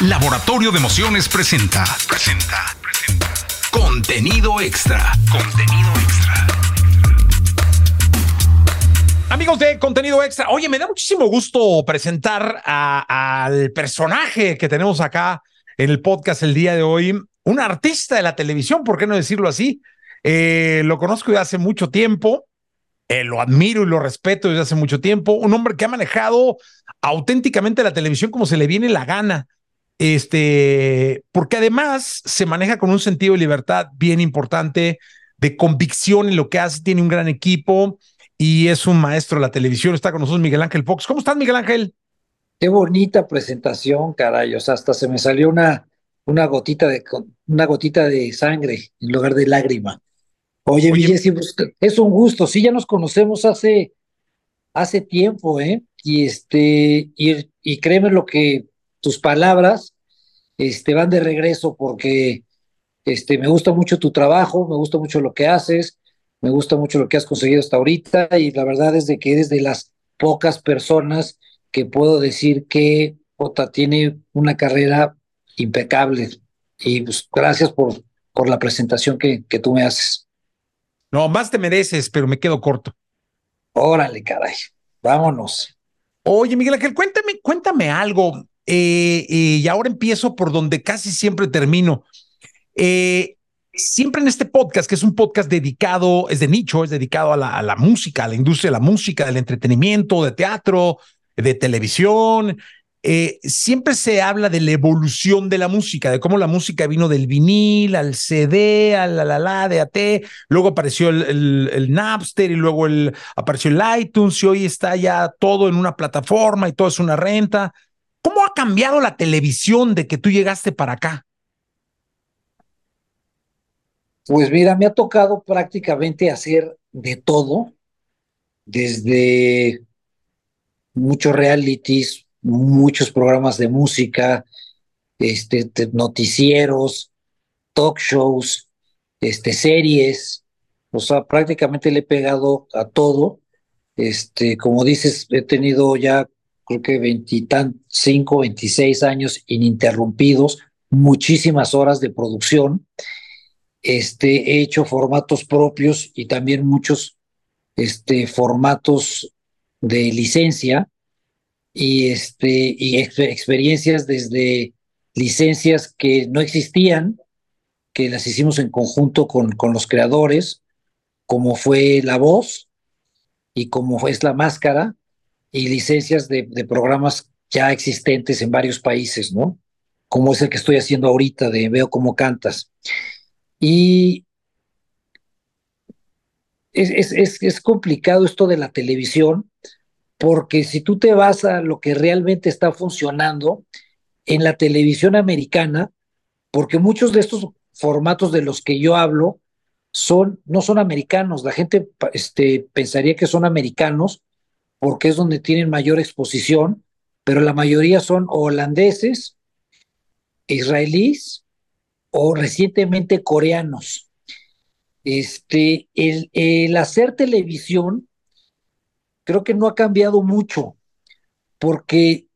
Laboratorio de Emociones presenta. Presenta. Presenta. Contenido extra. Contenido extra. Amigos de Contenido Extra, oye, me da muchísimo gusto presentar al personaje que tenemos acá en el podcast el día de hoy, un artista de la televisión, ¿por qué no decirlo así? Eh, lo conozco desde hace mucho tiempo, eh, lo admiro y lo respeto desde hace mucho tiempo, un hombre que ha manejado auténticamente la televisión como se le viene la gana. Este, porque además se maneja con un sentido de libertad bien importante, de convicción en lo que hace, tiene un gran equipo y es un maestro de la televisión. Está con nosotros Miguel Ángel Fox. ¿Cómo estás, Miguel Ángel? Qué bonita presentación, caray. O sea, hasta se me salió una, una gotita de una gotita de sangre en lugar de lágrima. Oye, Oye pues, es un gusto. Sí, ya nos conocemos hace, hace tiempo, ¿eh? Y este, y, y créeme lo que tus palabras este, van de regreso porque este, me gusta mucho tu trabajo, me gusta mucho lo que haces, me gusta mucho lo que has conseguido hasta ahorita y la verdad es de que eres de las pocas personas que puedo decir que Jota tiene una carrera impecable y pues, gracias por, por la presentación que, que tú me haces. No, más te mereces, pero me quedo corto. Órale, caray, vámonos. Oye, Miguel Ángel, cuéntame, cuéntame algo. Eh, eh, y ahora empiezo por donde casi siempre termino. Eh, siempre en este podcast, que es un podcast dedicado, es de nicho, es dedicado a la, música, a la industria de la música, del entretenimiento, de teatro, de televisión, siempre se habla de la evolución de la música, de cómo la música vino del vinil al CD, al la la la de AT, luego apareció el, el, Napster y luego el, apareció el iTunes y hoy está ya todo en una plataforma y todo es una renta. ¿Cómo ha cambiado la televisión de que tú llegaste para acá? Pues mira, me ha tocado prácticamente hacer de todo, desde muchos realities, muchos programas de música, este, noticieros, talk shows, este, series, o sea, prácticamente le he pegado a todo. Este, como dices, he tenido ya creo que 25, 26 años ininterrumpidos, muchísimas horas de producción. Este, he hecho formatos propios y también muchos este, formatos de licencia y, este, y experiencias desde licencias que no existían, que las hicimos en conjunto con, con los creadores, como fue La Voz y como fue La Máscara, y licencias de, programas ya existentes en varios países, ¿no? Como es el que estoy haciendo ahorita de Veo cómo cantas. Y es, es, es, complicado esto de la televisión, porque si tú te vas a lo que realmente está funcionando en la televisión americana, porque muchos de estos formatos de los que yo hablo son, no son americanos, la gente este, pensaría que son americanos porque es donde tienen mayor exposición, pero la mayoría son holandeses, israelíes o recientemente coreanos. Este, el, el hacer televisión creo que no ha cambiado mucho, porque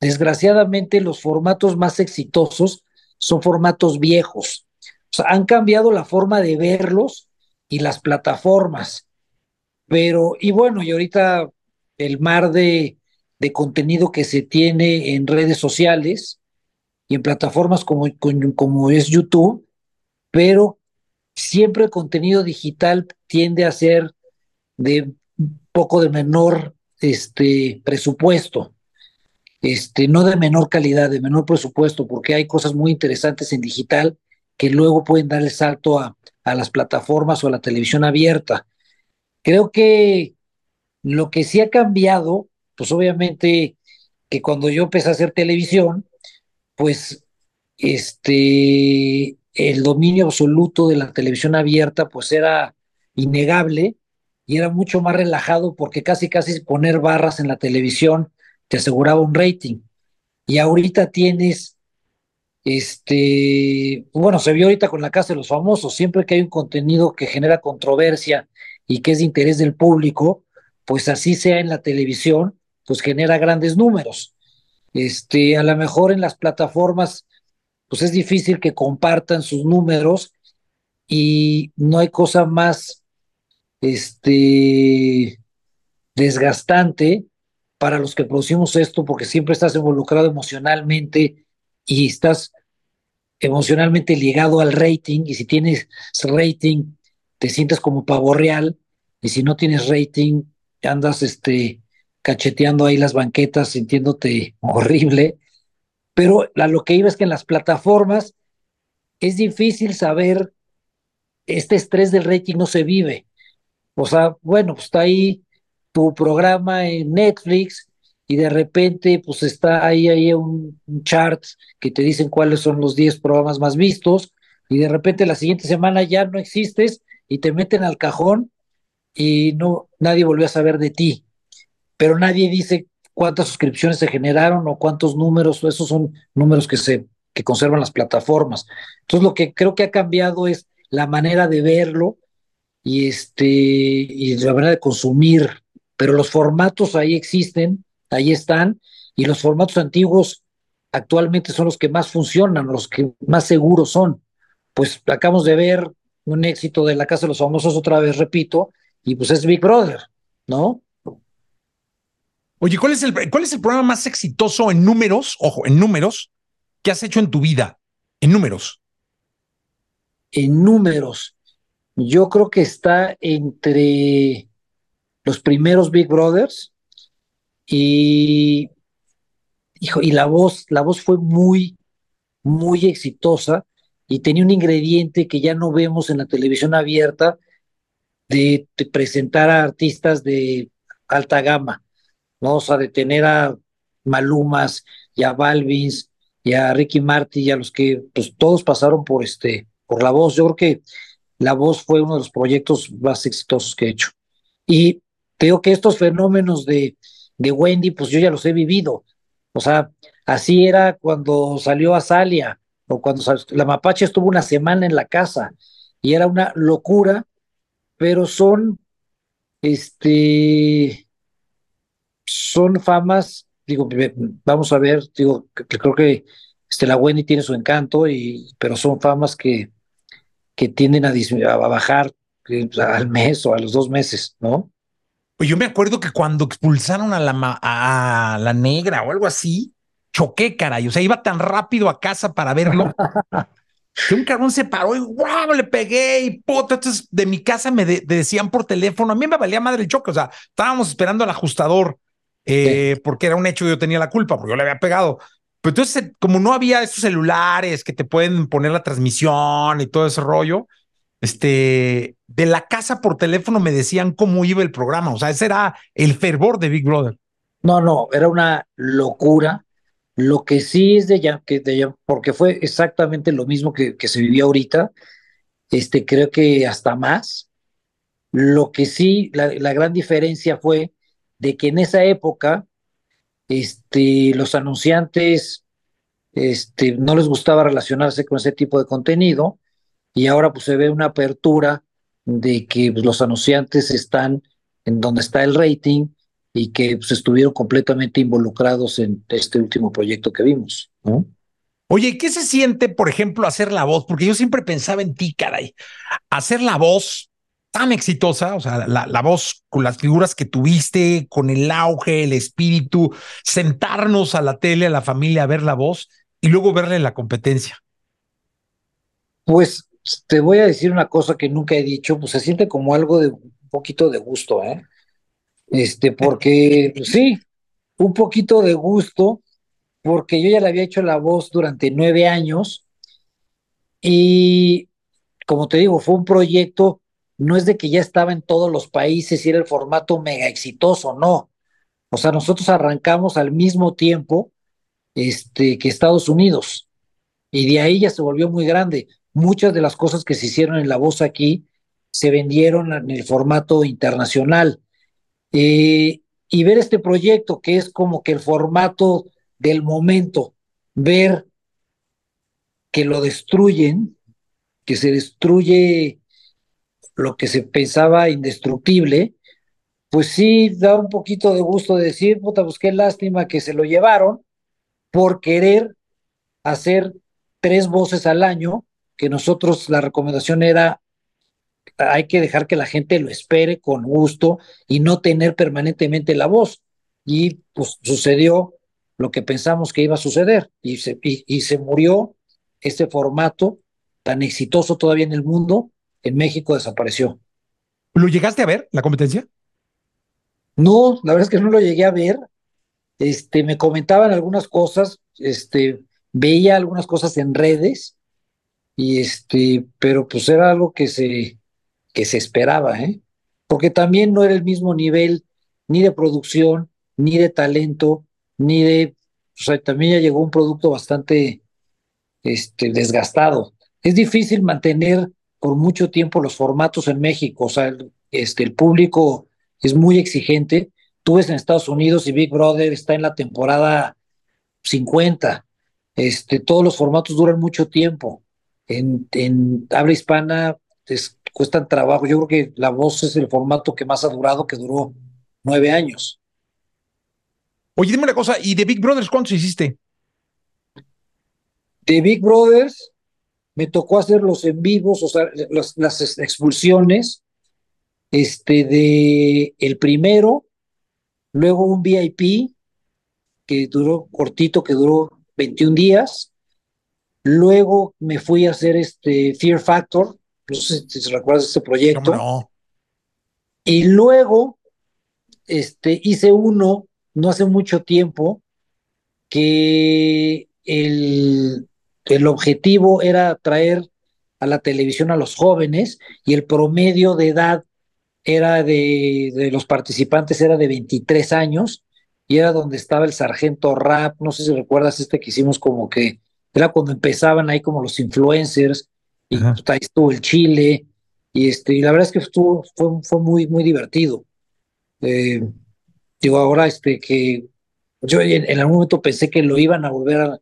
desgraciadamente los formatos más exitosos son formatos viejos. O sea, han cambiado la forma de verlos y las plataformas. Pero, y bueno, y ahorita el mar de, de contenido que se tiene en redes sociales y en plataformas como, como es YouTube, pero siempre el contenido digital tiende a ser de poco de menor este, presupuesto, este, no de menor calidad, de menor presupuesto, porque hay cosas muy interesantes en digital que luego pueden dar el salto a, a las plataformas o a la televisión abierta. Creo que lo que sí ha cambiado, pues obviamente que cuando yo empecé a hacer televisión, pues este, el dominio absoluto de la televisión abierta pues era innegable y era mucho más relajado porque casi casi poner barras en la televisión te aseguraba un rating. Y ahorita tienes, este, bueno, se vio ahorita con la Casa de los Famosos, siempre que hay un contenido que genera controversia y que es de interés del público, pues así sea en la televisión, pues genera grandes números. Este, a lo mejor en las plataformas, pues es difícil que compartan sus números y no hay cosa más, este, desgastante para los que producimos esto, porque siempre estás involucrado emocionalmente y estás emocionalmente ligado al rating, y si tienes rating, te sientes como pavo real, y si no tienes rating, andas este, cacheteando ahí las banquetas, sintiéndote horrible. Pero a lo que iba es que en las plataformas es difícil saber, este estrés del rating no se vive. O sea, bueno, pues está ahí tu programa en Netflix y de repente pues está ahí, ahí un, un chart que te dicen cuáles son los 10 programas más vistos y de repente la siguiente semana ya no existes y te meten al cajón y no nadie volvió a saber de ti. Pero nadie dice cuántas suscripciones se generaron o cuántos números, esos son números que se que conservan las plataformas. Entonces lo que creo que ha cambiado es la manera de verlo y este y la manera de consumir pero los formatos ahí existen, ahí están, y los formatos antiguos actualmente son los que más funcionan, los que más seguros son. Pues acabamos de ver un éxito de la Casa de los Famosos otra vez, repito, y pues es Big Brother, ¿no? Oye, ¿cuál es el, cuál es el programa más exitoso en números, ojo, en números, que has hecho en tu vida? En números. En números. Yo creo que está entre los primeros Big Brothers y, hijo, y la voz, la voz fue muy, muy exitosa y tenía un ingrediente que ya no vemos en la televisión abierta de, presentar a artistas de alta gama, ¿no? O sea, de tener a Malumas y a Balvins y a Ricky Martin y a los que pues todos pasaron por este, por la voz. Yo creo que la voz fue uno de los proyectos más exitosos que he hecho. Y digo que estos fenómenos de, de Wendy, pues yo ya los he vivido. O sea, así era cuando salió Azalia, o cuando la Mapache estuvo una semana en la casa, y era una locura, pero son, este, son famas, digo, vamos a ver, digo, creo que este, la Wendy tiene su encanto, y, pero son famas que, que tienden a, a bajar eh, al mes o a los dos meses, ¿no? Pues yo me acuerdo que cuando expulsaron a la, a la negra o algo así, choqué, caray. O sea, iba tan rápido a casa para verlo que un cabrón se paró y ¡guau! Le pegué y puta. Entonces, de mi casa me de- decían por teléfono. A mí me valía madre el choque. O sea, estábamos esperando al ajustador eh, porque era un hecho que yo tenía la culpa, porque yo le había pegado. Pero entonces, como no había esos celulares que te pueden poner la transmisión y todo ese rollo, este, de la casa por teléfono me decían cómo iba el programa. O sea, ese era el fervor de Big Brother. No, no, era una locura. Lo que sí es de ya, que de porque fue exactamente lo mismo que, que se vivió ahorita, este, creo que hasta más. Lo que sí, la, la gran diferencia fue de que en esa época, este, los anunciantes, este, no les gustaba relacionarse con ese tipo de contenido y ahora pues se ve una apertura de que pues, los anunciantes están en donde está el rating y que pues, estuvieron completamente involucrados en este último proyecto que vimos, ¿no? Oye, ¿qué se siente, por ejemplo, hacer la voz? Porque yo siempre pensaba en ti, caray. Hacer la voz tan exitosa, o sea, la, la voz con las figuras que tuviste, con el auge, el espíritu, sentarnos a la tele, a la familia, a ver la voz y luego verle la competencia. Pues te voy a decir una cosa que nunca he dicho, pues se siente como algo de un poquito de gusto, ¿eh? Este, porque sí, un poquito de gusto, porque yo ya le había hecho la voz durante nueve años y como te digo, fue un proyecto, no es de que ya estaba en todos los países y era el formato mega exitoso, no. O sea, nosotros arrancamos al mismo tiempo este, que Estados Unidos y de ahí ya se volvió muy grande. Muchas de las cosas que se hicieron en La Voz aquí se vendieron en el formato internacional. Eh, y ver este proyecto que es como que el formato del momento, ver que lo destruyen, que se destruye lo que se pensaba indestructible, pues sí da un poquito de gusto de decir, puta, pues qué lástima que se lo llevaron, por querer hacer tres voces al año, que nosotros la recomendación era hay que dejar que la gente lo espere con gusto y no tener permanentemente la voz. Y pues sucedió lo que pensamos que iba a suceder y se, y, se murió este formato tan exitoso todavía en el mundo, en México desapareció. ¿Lo llegaste a ver, la competencia? No, la verdad es que no lo llegué a ver. Este, me comentaban algunas cosas, este, veía algunas cosas en redes, y este, pero pues era algo que se, que se esperaba, ¿eh? Porque también no era el mismo nivel ni de producción, ni de talento, ni de, o sea, también ya llegó un producto bastante este, desgastado. Es difícil mantener por mucho tiempo los formatos en México, o sea, este, el público es muy exigente. Tú ves en Estados Unidos y Big Brother está en la temporada 50. Este, todos los formatos duran mucho tiempo. En, en habla hispana es, cuestan trabajo. Yo creo que La Voz es el formato que más ha durado, que duró nueve años. Oye, dime una cosa, ¿y de Big Brothers cuántos hiciste? De Big Brothers me tocó hacer los en vivos, o sea, las expulsiones, este, de el primero, luego un VIP que duró cortito, que duró 21 días, luego me fui a hacer este Fear Factor, no sé si recuerdas este proyecto. No? Y luego este, hice uno no hace mucho tiempo que el, el objetivo era traer a la televisión a los jóvenes y el promedio de edad era de, de, los participantes era de 23 años y era donde estaba el sargento rap, no sé si recuerdas este que hicimos como que era cuando empezaban ahí como los influencers y pues, ahí estuvo el Chile, y este, y la verdad es que estuvo, fue, fue muy, muy divertido. Eh, digo, ahora este que yo en, algún momento pensé que lo iban a volver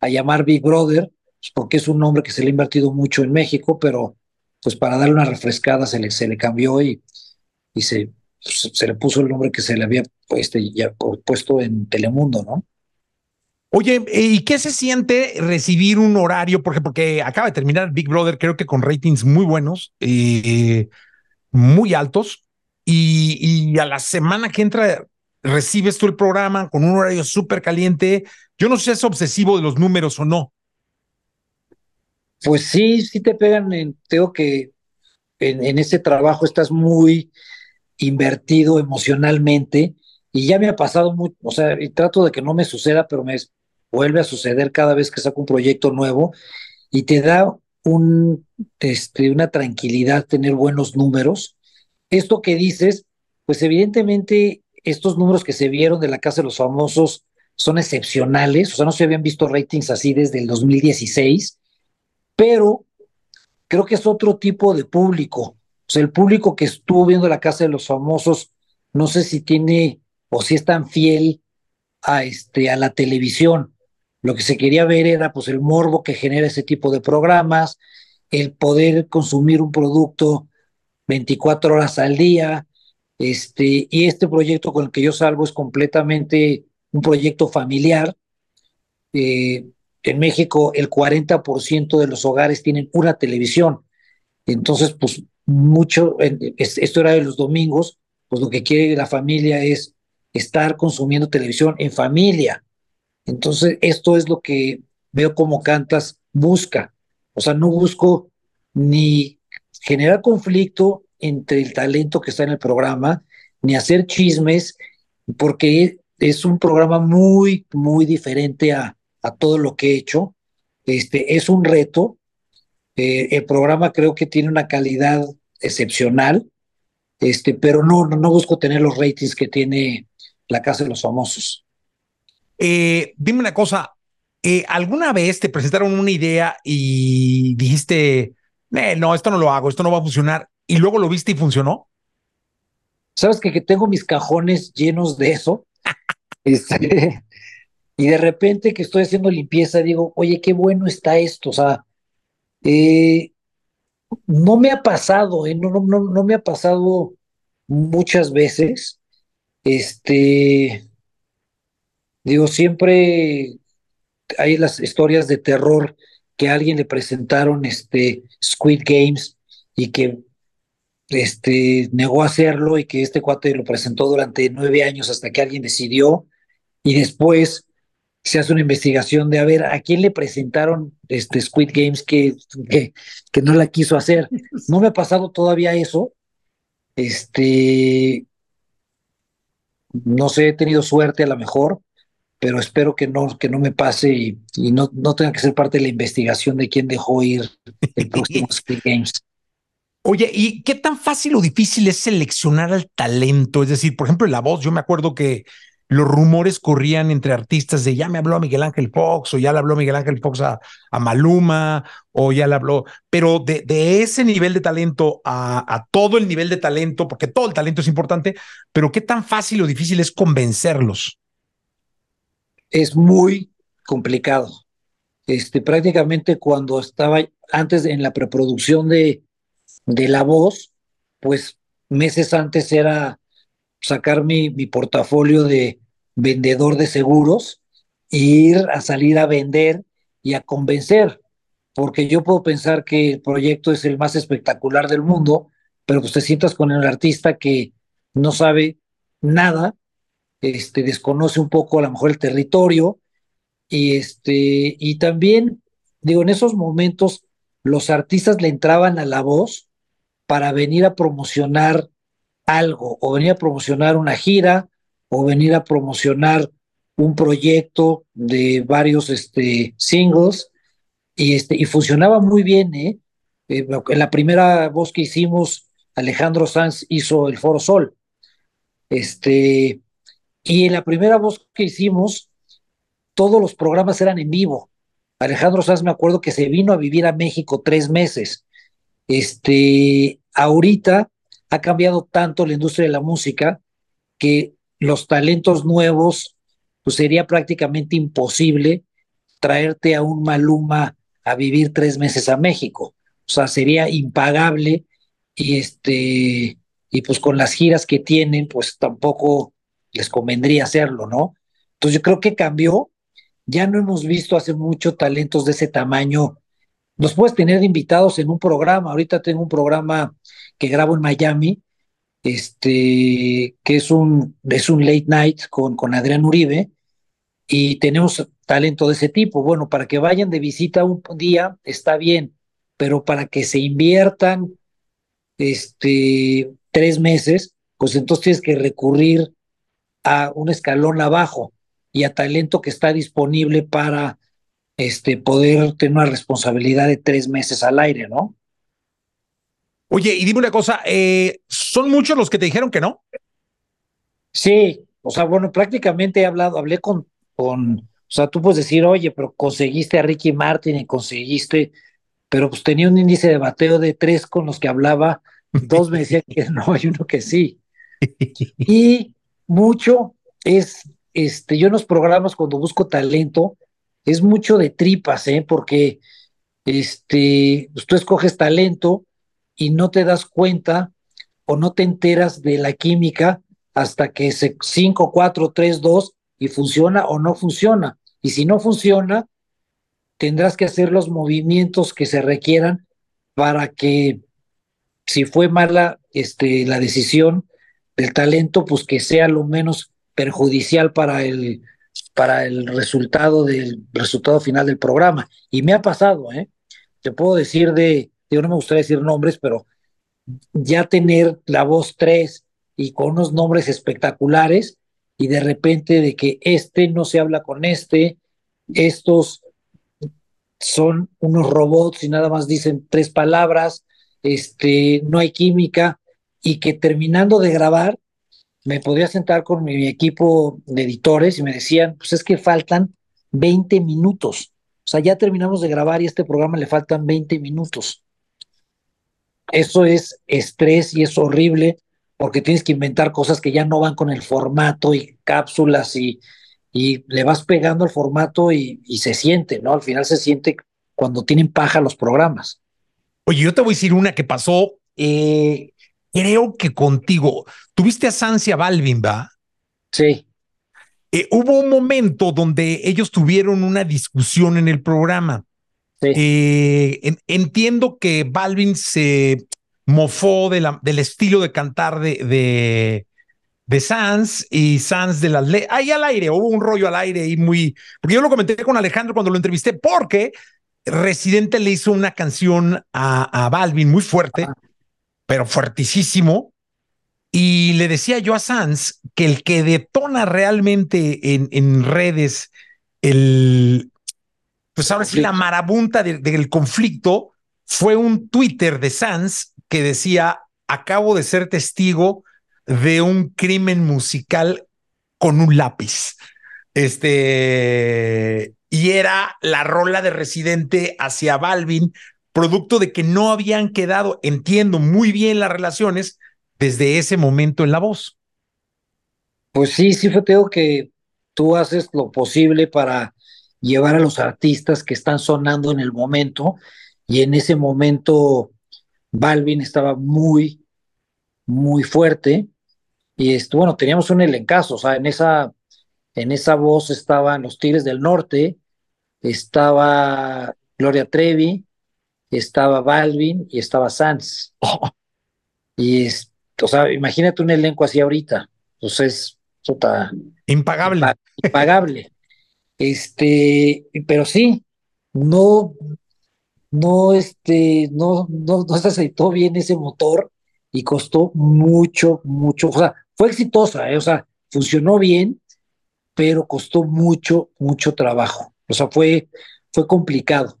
a, llamar Big Brother, pues, porque es un nombre que se le ha invertido mucho en México, pero pues para darle una refrescada se le, se le cambió y, y se, se, le puso el nombre que se le había este, ya puesto en Telemundo, ¿no? Oye, ¿y qué se siente recibir un horario? Porque, porque acaba de terminar Big Brother, creo que con ratings muy buenos, eh, muy altos, y, a la semana que entra recibes tú el programa con un horario súper caliente. Yo no sé si es obsesivo de los números o no. Pues sí, sí te pegan. En, tengo que en, en este trabajo estás muy invertido emocionalmente y ya me ha pasado mucho, o sea, y trato de que no me suceda, pero me, vuelve a suceder cada vez que saco un proyecto nuevo y te da un, este, una tranquilidad tener buenos números. Esto que dices, pues evidentemente estos números que se vieron de la Casa de los Famosos son excepcionales, o sea, no se habían visto ratings así desde el 2016, pero creo que es otro tipo de público. O sea, el público que estuvo viendo la Casa de los Famosos, no sé si tiene o si es tan fiel a, este, a la televisión. Lo que se quería ver era pues el morbo que genera ese tipo de programas, el poder consumir un producto 24 horas al día, este, y este proyecto con el que yo salgo es completamente un proyecto familiar. Eh, en México el 40% de los hogares tienen una televisión. Entonces, pues mucho, esto era de los domingos, pues lo que quiere la familia es estar consumiendo televisión en familia. Entonces, esto es lo que veo como Cantas busca. O sea, no busco ni generar conflicto entre el talento que está en el programa, ni hacer chismes, porque es un programa muy, muy diferente a, todo lo que he hecho. Este, es un reto. Eh, el programa creo que tiene una calidad excepcional, este, pero no, no busco tener los ratings que tiene la Casa de los Famosos. Eh, dime una cosa, eh, ¿alguna vez te presentaron una idea y dijiste, eh, no, esto no lo hago, esto no va a funcionar, y luego lo viste y funcionó? Sabes que, que tengo mis cajones llenos de eso. Este, y de repente que estoy haciendo limpieza, digo, oye, qué bueno está esto. O sea, no me ha pasado, no, no, no, no me ha pasado muchas veces. Este, Digo, siempre hay las historias de terror que a alguien le presentaron este Squid Games y que este, negó hacerlo y que este cuate lo presentó durante nueve años hasta que alguien decidió y después se hace una investigación de a ver a quién le presentaron este Squid Games que, que, que no la quiso hacer. No me ha pasado todavía eso. Este, no sé, he tenido suerte a lo mejor, pero espero que no, que no me pase y, y no, no tenga que ser parte de la investigación de quién dejó ir el próximo Squid Games. Oye, ¿y qué tan fácil o difícil es seleccionar al talento? Es decir, por ejemplo, en la voz, yo me acuerdo que los rumores corrían entre artistas de ya me habló a Miguel Ángel Fox o ya le habló Miguel Ángel Fox a, a Maluma o ya le habló, pero de, de ese nivel de talento a, a, todo el nivel de talento, porque todo el talento es importante, pero qué tan fácil o difícil es convencerlos. Es muy complicado. Este, prácticamente cuando estaba antes en la preproducción de, de La Voz, pues meses antes era sacar mi, mi portafolio de vendedor de seguros e ir a salir a vender y a convencer, porque yo puedo pensar que el proyecto es el más espectacular del mundo, pero pues te sientas con el artista que no sabe nada, este, desconoce un poco a lo mejor el territorio, y este, y también, digo, en esos momentos los artistas le entraban a la voz para venir a promocionar algo, o venir a promocionar una gira, o venir a promocionar un proyecto de varios este, singles, y, este, y funcionaba muy bien, ¿eh? ¿eh? En la primera voz que hicimos, Alejandro Sanz hizo el Foro Sol. Este, y en la primera voz que hicimos, todos los programas eran en vivo. Alejandro Sanz me acuerdo que se vino a vivir a México tres meses. Este, ahorita ha cambiado tanto la industria de la música que los talentos nuevos, pues sería prácticamente imposible traerte a un Maluma a vivir tres meses a México. O sea, sería impagable y este, y pues con las giras que tienen, pues tampoco les convendría hacerlo, ¿no? Entonces yo creo que cambió. Ya no hemos visto hace mucho talentos de ese tamaño. Los puedes tener invitados en un programa. Ahorita tengo un programa que grabo en Miami, este, que es un, es un late night con, con Adrián Uribe, y tenemos talento de ese tipo. Bueno, para que vayan de visita un día está bien, pero para que se inviertan este, tres meses, pues entonces tienes que recurrir a un escalón abajo y a talento que está disponible para este, poder tener una responsabilidad de tres meses al aire, ¿no? Oye, y dime una cosa, eh, ¿son muchos los que te dijeron que no? Sí, o sea, bueno, prácticamente he hablado, hablé con, con, o sea, tú puedes decir, oye, pero conseguiste a Ricky Martin y conseguiste, pero pues tenía un índice de bateo de tres con los que hablaba, dos me decían que no y uno que sí. Y mucho es, este, yo en los programas cuando busco talento, es mucho de tripas, ¿eh? Porque, este, pues tú escoges talento, y no te das cuenta o no te enteras de la química hasta que se 5, 4, 3, 2 y funciona o no funciona. Y si no funciona, tendrás que hacer los movimientos que se requieran para que si fue mala este, la decisión del talento, pues que sea lo menos perjudicial para el, para el resultado del resultado final del programa. Y me ha pasado, ¿eh? Te puedo decir de, yo no me gustaría decir nombres, pero ya tener la voz 3 y con unos nombres espectaculares y de repente de que este no se habla con este, estos son unos robots y nada más dicen tres palabras, este, no hay química y que terminando de grabar me podría sentar con mi equipo de editores y me decían, pues es que faltan 20 minutos. O sea, ya terminamos de grabar y a este programa le faltan 20 minutos. Eso es estrés y es horrible porque tienes que inventar cosas que ya no van con el formato y cápsulas y, y le vas pegando al formato y, y, se siente, ¿no? Al final se siente cuando tienen paja los programas. Oye, yo te voy a decir una que pasó, eh, creo que contigo. Tuviste a Sancia Balvin, ¿va? Sí. eh, hubo un momento donde ellos tuvieron una discusión en el programa. Eh, entiendo que Balvin se mofó de la, del estilo de cantar de, de, de Sans y Sans de las leyes. Ahí al aire, hubo un rollo al aire y muy. Porque yo lo comenté con Alejandro cuando lo entrevisté, porque Residente le hizo una canción a, a Balvin muy fuerte, pero fuertísimo. Y le decía yo a Sans que el que detona realmente en, en redes el, pues ahora sí, la marabunta del conflicto fue un Twitter de Sans que decía, acabo de ser testigo de un crimen musical con un lápiz. Este, y era la rola de Residente hacia Balvin, producto de que no habían quedado, entiendo muy bien las relaciones desde ese momento en la voz. Pues sí, sí fue tengo que tú haces lo posible para llevar a los artistas que están sonando en el momento. Y en ese momento Balvin estaba muy, muy fuerte. Y esto, bueno, teníamos un elencazo, o sea, en esa, en esa voz estaban los Tigres del Norte, estaba Gloria Trevi, estaba Balvin y estaba Sanz. Oh. Y, es, o sea, imagínate un elenco así ahorita, pues es impagable. Impagable. Este, pero sí, no, no, este, no, no, no se aceitó bien ese motor y costó mucho, mucho, o sea, fue exitosa, ¿eh? o sea, funcionó bien, pero costó mucho, mucho trabajo. O sea, fue, fue complicado.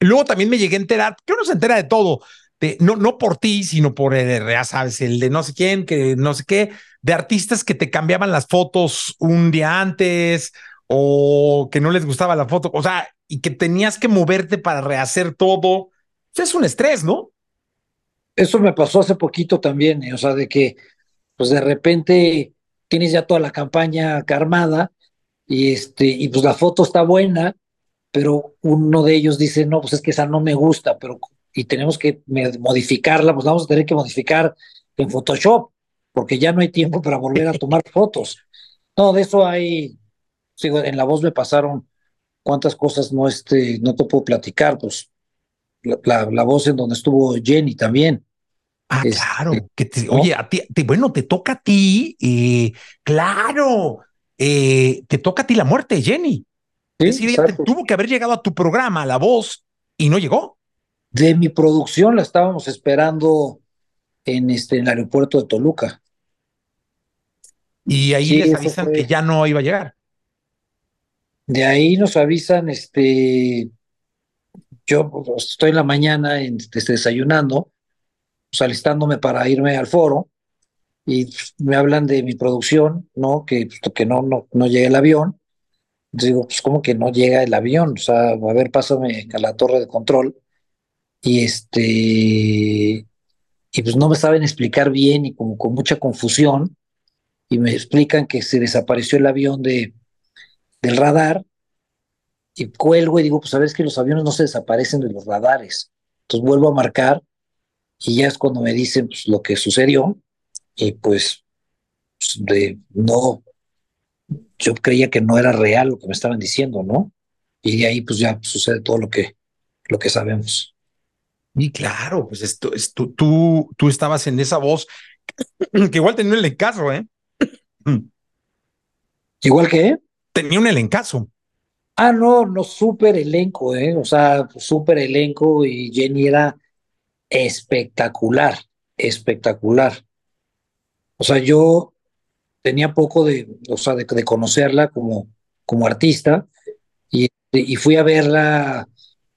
Luego también me llegué a enterar, que uno se entera de todo, de, no, no por ti, sino por el, ya sabes, el de no sé quién, que no sé qué, de artistas que te cambiaban las fotos un día antes o que no les gustaba la foto, o sea, y que tenías que moverte para rehacer todo. es un estrés, ¿no? Eso me pasó hace poquito también, ¿eh? o sea, de que pues de repente tienes ya toda la campaña armada y este y pues la foto está buena, pero uno de ellos dice, "No, pues es que esa no me gusta, pero y tenemos que modificarla, pues vamos a tener que modificar en Photoshop, porque ya no hay tiempo para volver a tomar fotos." No, de eso hay en la voz me pasaron cuántas cosas no, este, no te puedo platicar, pues la, la, voz en donde estuvo Jenny también. Ah, este, claro. Que Oye, a ti, bueno, te toca a ti, eh, claro, eh, te toca a ti la muerte, Jenny. Sí, tuvo que haber llegado a tu programa, La Voz, y no llegó. De mi producción la estábamos esperando en, este, en el aeropuerto de Toluca. Y ahí les avisan que ya no iba a llegar. De ahí nos avisan, este, yo pues, estoy en la mañana este, desayunando, pues, alistándome para irme al foro, y me hablan de mi producción, ¿no? Que, pues, que no, no, no llega el avión. Digo, pues, ¿cómo que no llega el avión? O sea, a ver, pásame a la torre de control. Y este, y pues no me saben explicar bien y como con mucha confusión. Y me explican que se desapareció el avión de, del radar y cuelgo y digo, pues sabes que los aviones no se desaparecen de los radares. Entonces vuelvo a marcar y ya es cuando me dicen pues, lo que sucedió y pues, pues de, no, yo creía que no era real lo que me estaban diciendo, ¿no? Y de ahí pues ya sucede todo lo que, lo que sabemos. Y claro, pues esto, esto, tú, tú estabas en esa voz que igual tenía un elencazo, ¿eh? ¿Igual que? tenía un elencazo. Ah, no, no, súper elenco, ¿eh? O sea, súper elenco y Jenny era espectacular, espectacular. O sea, yo tenía poco de, o sea, de, conocerla como, como artista y, fui a verla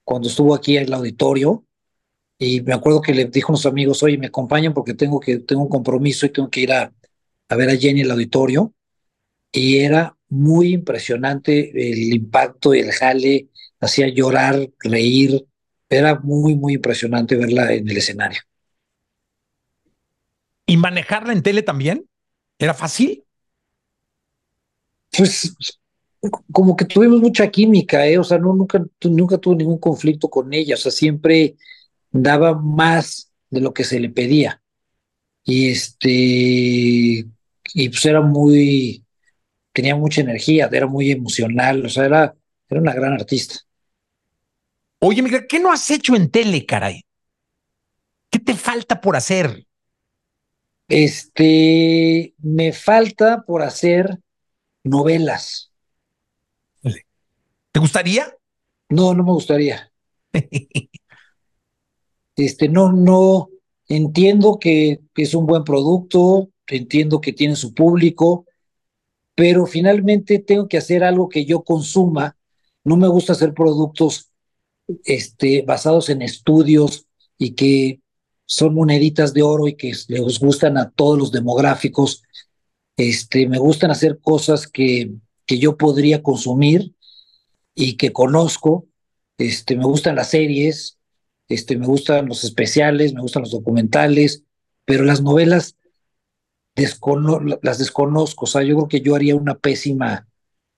cuando estuvo aquí en el auditorio y me acuerdo que le dijo a unos amigos, oye, me acompañan porque tengo, que, tengo un compromiso y tengo que ir a, a ver a Jenny en el auditorio y era muy impresionante el impacto el jale, hacía llorar, reír, era muy, muy impresionante verla en el escenario. ¿Y manejarla en tele también? ¿Era fácil? Pues como que tuvimos mucha química, ¿eh? o sea, no, nunca, nunca tuve ningún conflicto con ella, o sea, siempre daba más de lo que se le pedía. Y este, y pues era muy, tenía mucha energía, era muy emocional, o sea, era, era una gran artista. Oye, Miguel, ¿qué no has hecho en tele, caray? ¿Qué te falta por hacer? Este, me falta por hacer novelas. ¿Te gustaría? No, no me gustaría. este, no, no, entiendo que, es un buen producto, entiendo que tiene su público, pero finalmente tengo que hacer algo que yo consuma. No me gusta hacer productos este, basados en estudios y que son moneditas de oro y que les gustan a todos los demográficos. Este, me gustan hacer cosas que, que yo podría consumir y que conozco. Este, me gustan las series, este, me gustan los especiales, me gustan los documentales, pero las novelas las desconozco. O sea, yo creo que yo haría una pésima,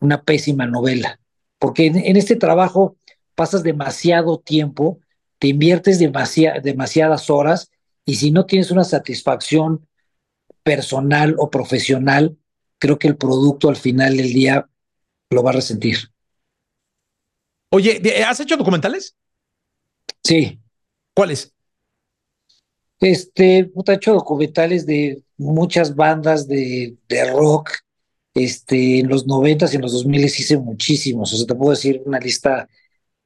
una pésima novela, porque en, este trabajo pasas demasiado tiempo, te inviertes demasiadas horas y si no tienes una satisfacción personal o profesional, creo que el producto al final del día lo va a resentir. Oye, ¿has hecho documentales? Sí. ¿Cuáles? Este, he hecho documentales de muchas bandas de, de rock. Este, en los noventas y en los dos miles hice muchísimos. O sea, te puedo decir una lista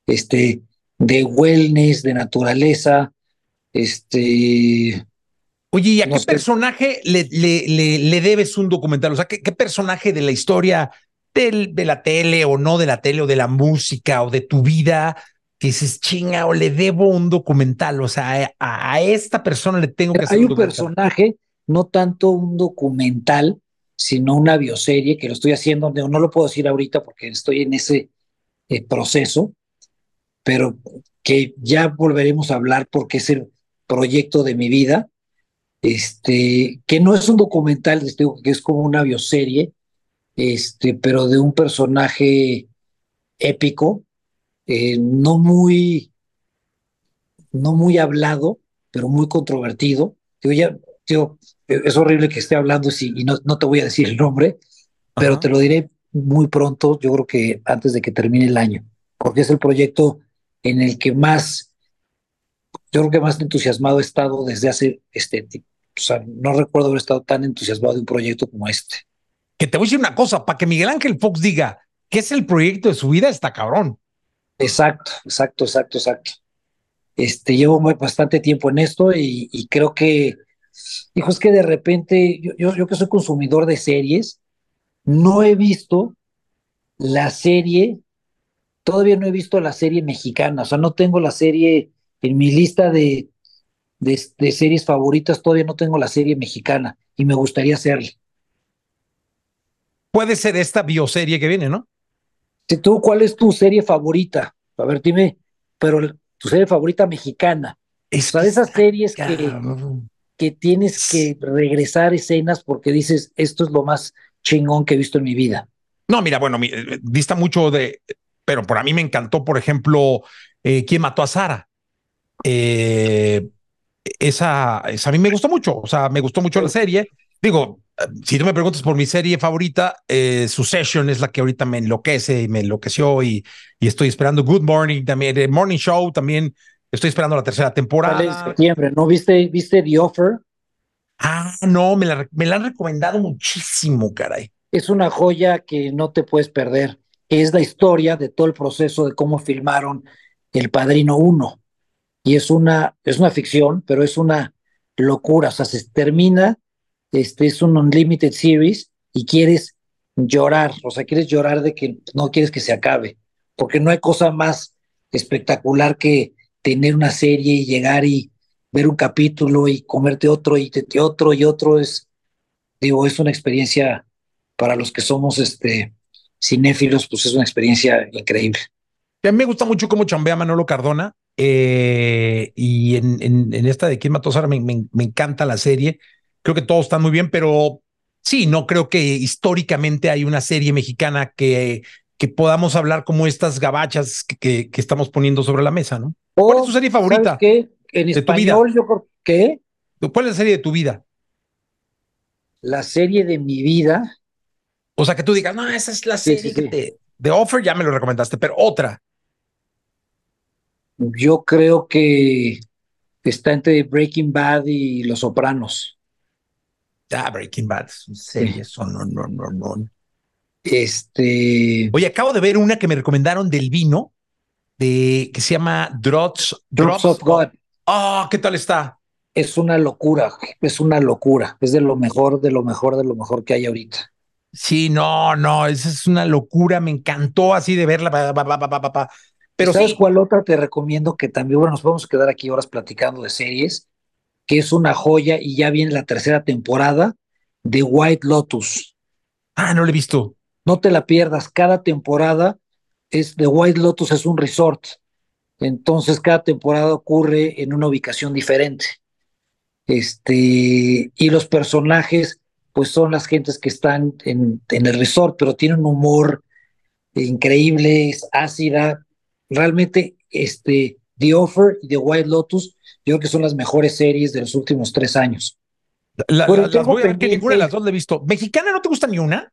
este, de wellness, de naturaleza. Este. Oye, ¿y a qué personaje le, le, le, debes un documental? O sea, ¿qué, qué personaje de la historia del, de la tele o no de la tele o de la música o de tu vida que dices, chinga, o le debo un documental, o sea, a, esta persona le tengo que hacer Hay un, personaje, no tanto un documental, sino una bioserie que lo estoy haciendo, no, no lo puedo decir ahorita porque estoy en ese eh, proceso, pero que ya volveremos a hablar porque es el proyecto de mi vida, este, que no es un documental, que es como una bioserie, este, pero de un personaje épico, eh, no muy, no muy hablado, pero muy controvertido. Digo, ya, es horrible que esté hablando y no, no te voy a decir el nombre, pero te lo diré muy pronto, yo creo que antes de que termine el año, porque es el proyecto en el que más, yo creo que más entusiasmado he estado desde hace, este, o sea, no recuerdo haber estado tan entusiasmado de un proyecto como este. Que te voy a decir una cosa, para que Miguel Ángel Fox diga que es el proyecto de su vida, está cabrón. Exacto, exacto, exacto, exacto. Este, llevo bastante tiempo en esto y, creo que, hijo, es que de repente, yo, yo, que soy consumidor de series, no he visto la serie, todavía no he visto la serie mexicana, o sea, no tengo la serie en mi lista de, de, de series favoritas, todavía no tengo la serie mexicana y me gustaría hacerla. Puede ser esta bioserie que viene, ¿no? ¿Tú cuál es tu serie favorita? A ver, dime, pero tu serie favorita mexicana. Es o sea, esas series que, que tienes que regresar escenas porque dices, esto es lo más chingón que he visto en mi vida. No, mira, bueno, eh, dista mucho de, pero por a mí me encantó, por ejemplo, eh, ¿Quién mató a Sara? Eh, esa, esa a mí me gustó mucho, o sea, me gustó mucho la serie. Digo, si tú me preguntas por mi serie favorita, eh, Succession es la que ahorita me enloquece y me enloqueció y, y estoy esperando Good Morning también, The Morning Show también. Estoy esperando la tercera temporada. septiembre, ¿no? ¿Viste, ¿Viste The Offer? Ah, no, me la, me la han recomendado muchísimo, caray. Es una joya que no te puedes perder. Es la historia de todo el proceso de cómo filmaron El Padrino 1. Y es una, es una ficción, pero es una locura. O sea, se termina este es un Unlimited Series y quieres llorar, o sea, quieres llorar de que no quieres que se acabe, porque no hay cosa más espectacular que tener una serie y llegar y ver un capítulo y comerte otro y otro y otro es, digo, es una experiencia para los que somos este cinéfilos, pues es una experiencia increíble. A mí me gusta mucho cómo chambea Manolo Cardona eh, y en, en, esta de mató a me, me encanta la serie creo que todos están muy bien, pero sí, no creo que históricamente hay una serie mexicana que, que podamos hablar como estas gabachas que, que, estamos poniendo sobre la mesa, ¿no? ¿Cuál es tu serie favorita? ¿Qué? En español, yo creo que. ¿Cuál es la serie de tu vida? La serie de mi vida. O sea, que tú digas, no, esa es la serie de Offer, ya me lo recomendaste, pero otra. Yo creo que está entre Breaking Bad y Los Sopranos. Ah, Breaking Bad, series, son, no, no, no, no. Este. Oye, acabo de ver una que me recomendaron del vino, de que se llama Drops, Drops, of God. Ah, ¿qué tal está? Es una locura, es una locura. Es de lo mejor, de lo mejor, de lo mejor que hay ahorita. Sí, no, no, esa es una locura. Me encantó así de verla. Pero ¿Sabes cuál otra te recomiendo? Que también, bueno, nos podemos quedar aquí horas platicando de series, que es una joya y ya viene la tercera temporada de White Lotus. Ah, no lo he visto. No te la pierdas. Cada temporada es de White Lotus, es un resort. Entonces, cada temporada ocurre en una ubicación diferente. Este, y los personajes, pues son las gentes que están en, en el resort, pero tienen un humor increíble, es ácida. Realmente, este, The Offer y The White Lotus, yo creo que son las mejores series de los últimos tres años. La, las voy a ver que ninguna de las dos la he visto. ¿Mexicana no te gusta ni una?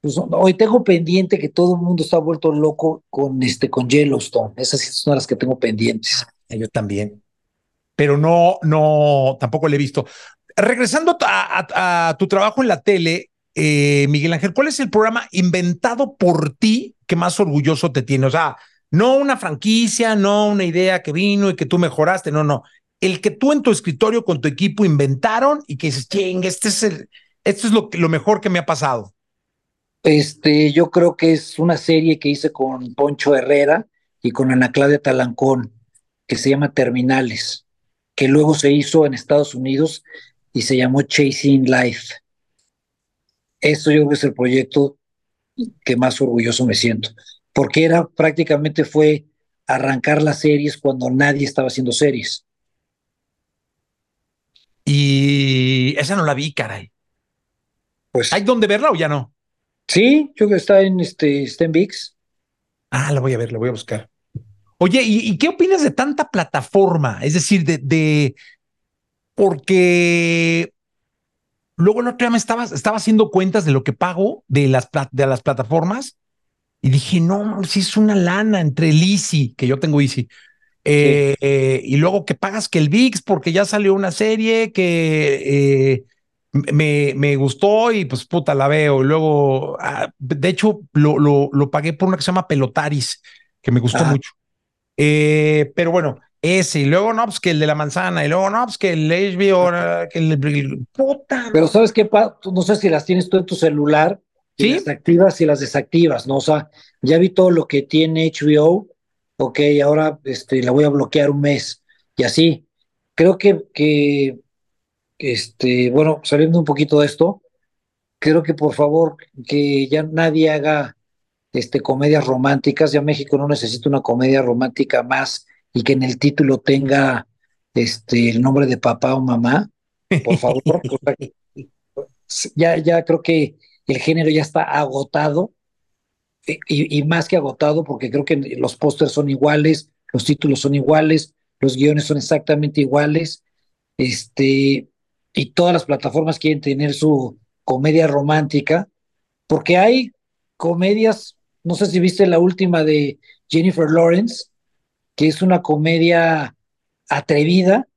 Pues, hoy tengo pendiente que todo el mundo está vuelto loco con este con Yellowstone. Esas son las que tengo pendientes. Ah, yo también. Pero no, no, tampoco le he visto. Regresando a, tu trabajo en la tele, eh, Miguel Ángel, ¿cuál es el programa inventado por ti que más orgulloso te tiene? O sea, no una franquicia, no una idea que vino y que tú mejoraste, no, no. El que tú en tu escritorio con tu equipo inventaron y que dices, ching, este es el, esto es lo, lo mejor que me ha pasado. Este, yo creo que es una serie que hice con Poncho Herrera y con Ana Claudia Talancón, que se llama Terminales, que luego se hizo en Estados Unidos y se llamó Chasing Life. Eso yo creo que es el proyecto que más orgulloso me siento, porque era prácticamente fue arrancar las series cuando nadie estaba haciendo series. Y esa no la vi, caray. Pues, ¿Hay dónde verla o ya no? Sí, yo creo que está en este, está en VIX. Ah, la voy a ver, la voy a buscar. Oye, ¿y, qué opinas de tanta plataforma? Es decir, de, de porque luego el otro día me estaba, estaba haciendo cuentas de lo que pago de las, de las plataformas y dije, no, si es una lana entre el Easy, que yo tengo Easy, eh, y luego que pagas que el VIX porque ya salió una serie que eh, me, me, gustó y pues puta la veo. Y luego, ah, de hecho, lo, lo, lo, pagué por una que se llama Pelotaris, que me gustó mucho. Eh, pero bueno, ese, y luego no, pues que el de la manzana, y luego no, pues que el HBO, que el, puta. Pero sabes qué, no sé si las tienes tú en tu celular, ¿Sí? las activas y las desactivas, ¿no? O sea, ya vi todo lo que tiene HBO, ok, ahora este, la voy a bloquear un mes, y así. Creo que, que este, bueno, saliendo un poquito de esto, creo que por favor que ya nadie haga este, comedias románticas, ya México no necesita una comedia romántica más y que en el título tenga este, el nombre de papá o mamá, por favor. ya, ya creo que el género ya está agotado y, y más que agotado porque creo que los pósters son iguales, los títulos son iguales, los guiones son exactamente iguales. Este, y todas las plataformas quieren tener su comedia romántica, porque hay comedias, no sé si viste la última de Jennifer Lawrence, que es una comedia atrevida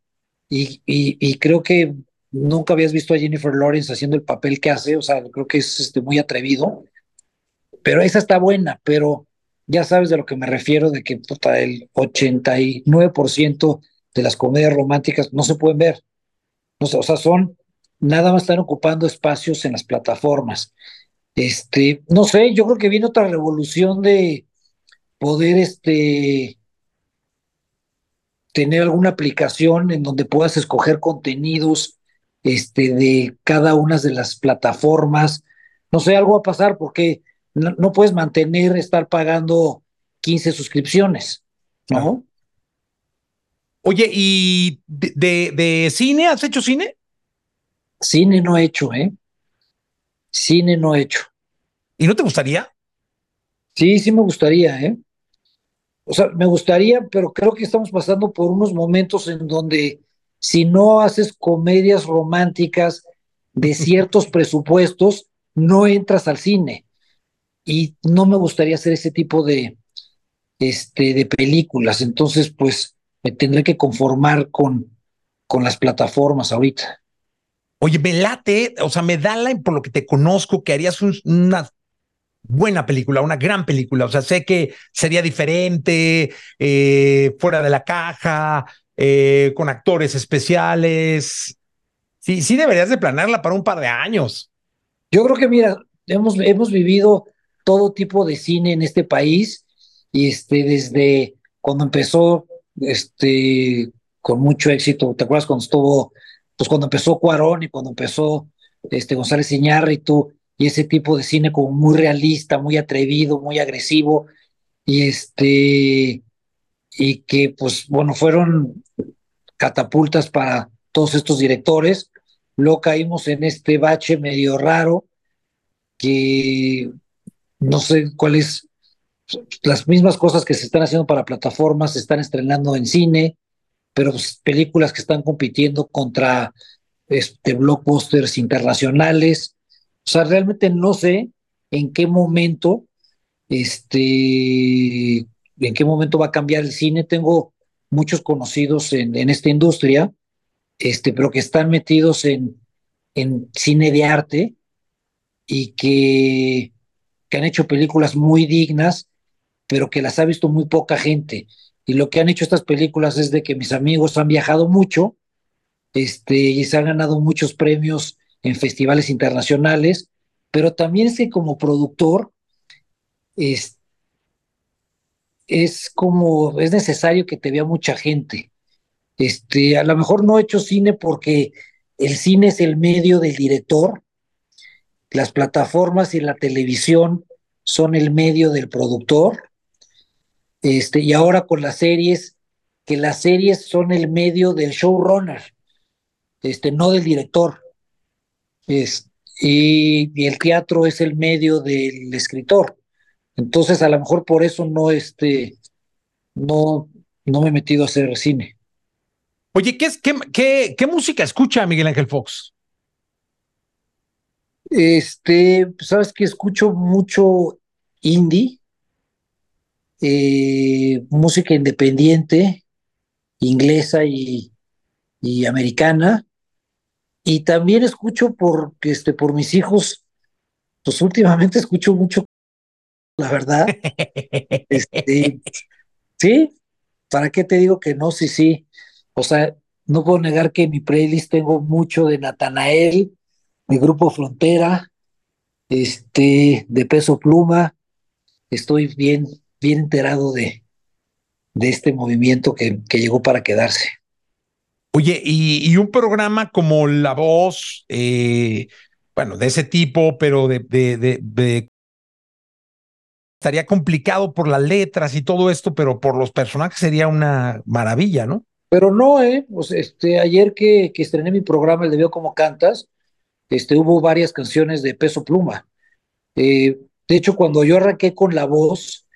y, y, creo que nunca habías visto a Jennifer Lawrence haciendo el papel que hace, o sea, creo que es este, muy atrevido, pero esa está buena, pero ya sabes de lo que me refiero, de que puta, el 89% de las comedias románticas no se pueden ver. No sé, o sea, son, nada más están ocupando espacios en las plataformas. Este, no sé, yo creo que viene otra revolución de poder este tener alguna aplicación en donde puedas escoger contenidos este, de cada una de las plataformas. No sé, algo va a pasar porque no, puedes mantener estar pagando 15 suscripciones, ¿no? Oye, ¿y de, de, cine? ¿Has hecho cine? Cine no he hecho, ¿eh? Cine no he hecho. ¿Y no te gustaría? Sí, sí me gustaría, ¿eh? O sea, me gustaría, pero creo que estamos pasando por unos momentos en donde si no haces comedias románticas de ciertos presupuestos, no entras al cine. y no me gustaría hacer ese tipo de, este, de películas. Entonces, pues me tendré que conformar con, con las plataformas ahorita. Oye, me late, o sea, me da la, por lo que te conozco, que harías una buena película, una gran película. O sea, sé que sería diferente, eh, fuera de la caja, eh, con actores especiales. Sí, sí deberías de planearla para un par de años. Yo creo que, mira, hemos, hemos vivido todo tipo de cine en este país y este, desde cuando empezó este, con mucho éxito, ¿te acuerdas cuando estuvo, pues cuando empezó Cuarón y cuando empezó este, González Iñárritu y ese tipo de cine como muy realista, muy atrevido, muy agresivo y este y que pues bueno fueron catapultas para todos estos directores. Luego caímos en este bache medio raro que no sé cuáles las mismas cosas que se están haciendo para plataformas se están estrenando en cine, pero pues, películas que están compitiendo contra este, blockbusters internacionales. O sea, realmente no sé en qué momento, este, en qué momento va a cambiar el cine. Tengo muchos conocidos en, en esta industria, este, pero que están metidos en, en cine de arte y que, que han hecho películas muy dignas, pero que las ha visto muy poca gente. Y lo que han hecho estas películas es de que mis amigos han viajado mucho este, y se han ganado muchos premios en festivales internacionales, pero también es que como productor es, es como, es necesario que te vea mucha gente. Este, a lo mejor no he hecho cine porque el cine es el medio del director, las plataformas y la televisión son el medio del productor, este, y ahora con las series, que las series son el medio del showrunner, este, no del director. Es, y, y, el teatro es el medio del escritor. Entonces, a lo mejor por eso no, este, no, no me he metido a hacer cine. Oye, ¿qué, es, qué, qué, qué música escucha Miguel Ángel Fox? Este, sabes que escucho mucho indie, eh, música independiente, inglesa y, y, americana, y también escucho por, este, por mis hijos, pues últimamente escucho mucho, la verdad. este, sí, ¿para qué te digo que no? Sí, sí. O sea, no puedo negar que en mi playlist tengo mucho de Natanael, mi grupo Frontera, este, de Peso Pluma. Estoy bien, bien enterado de, de este movimiento que, que llegó para quedarse. Oye, y, un programa como La Voz, eh, bueno, de ese tipo, pero de, estaría complicado por las letras y todo esto, pero por los personajes sería una maravilla, ¿no? Pero no, ¿eh? Pues este, ayer que, que estrené mi programa, el de Veo Cómo Cantas, este, hubo varias canciones de peso pluma. Eh, de hecho, cuando yo arranqué con la voz,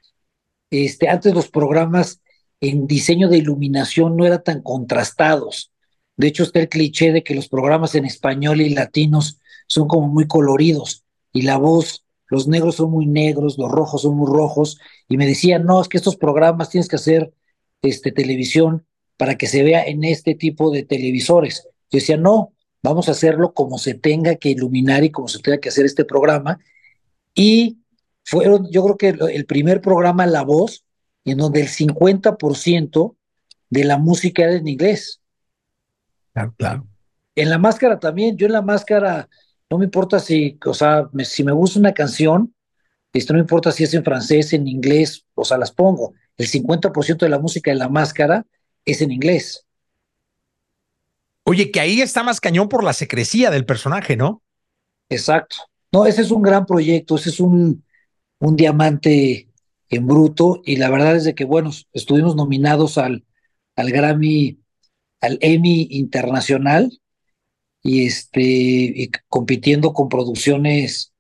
este, antes los programas en diseño de iluminación no eran tan contrastados. De hecho, está el cliché de que los programas en español y latinos son como muy coloridos y la voz, los negros son muy negros, los rojos son muy rojos. Y me decían, no, es que estos programas tienes que hacer este, televisión para que se vea en este tipo de televisores. Yo decía, no, vamos a hacerlo como se tenga que iluminar y como se tenga que hacer este programa. Y fueron, yo creo que el primer programa La Voz, en donde el 50% de la música era en inglés. Claro, claro. En la máscara también, yo en la máscara, no me importa si, o sea, me, si me gusta una canción, esto no me importa si es en francés, en inglés, o sea, las pongo. El 50% de la música de la máscara es en inglés. Oye, que ahí está más cañón por la secrecía del personaje, ¿no? Exacto. No, ese es un gran proyecto, ese es un, un diamante en bruto y la verdad es de que, bueno, estuvimos nominados al, al Grammy, al Emmy Internacional y este, y compitiendo con producciones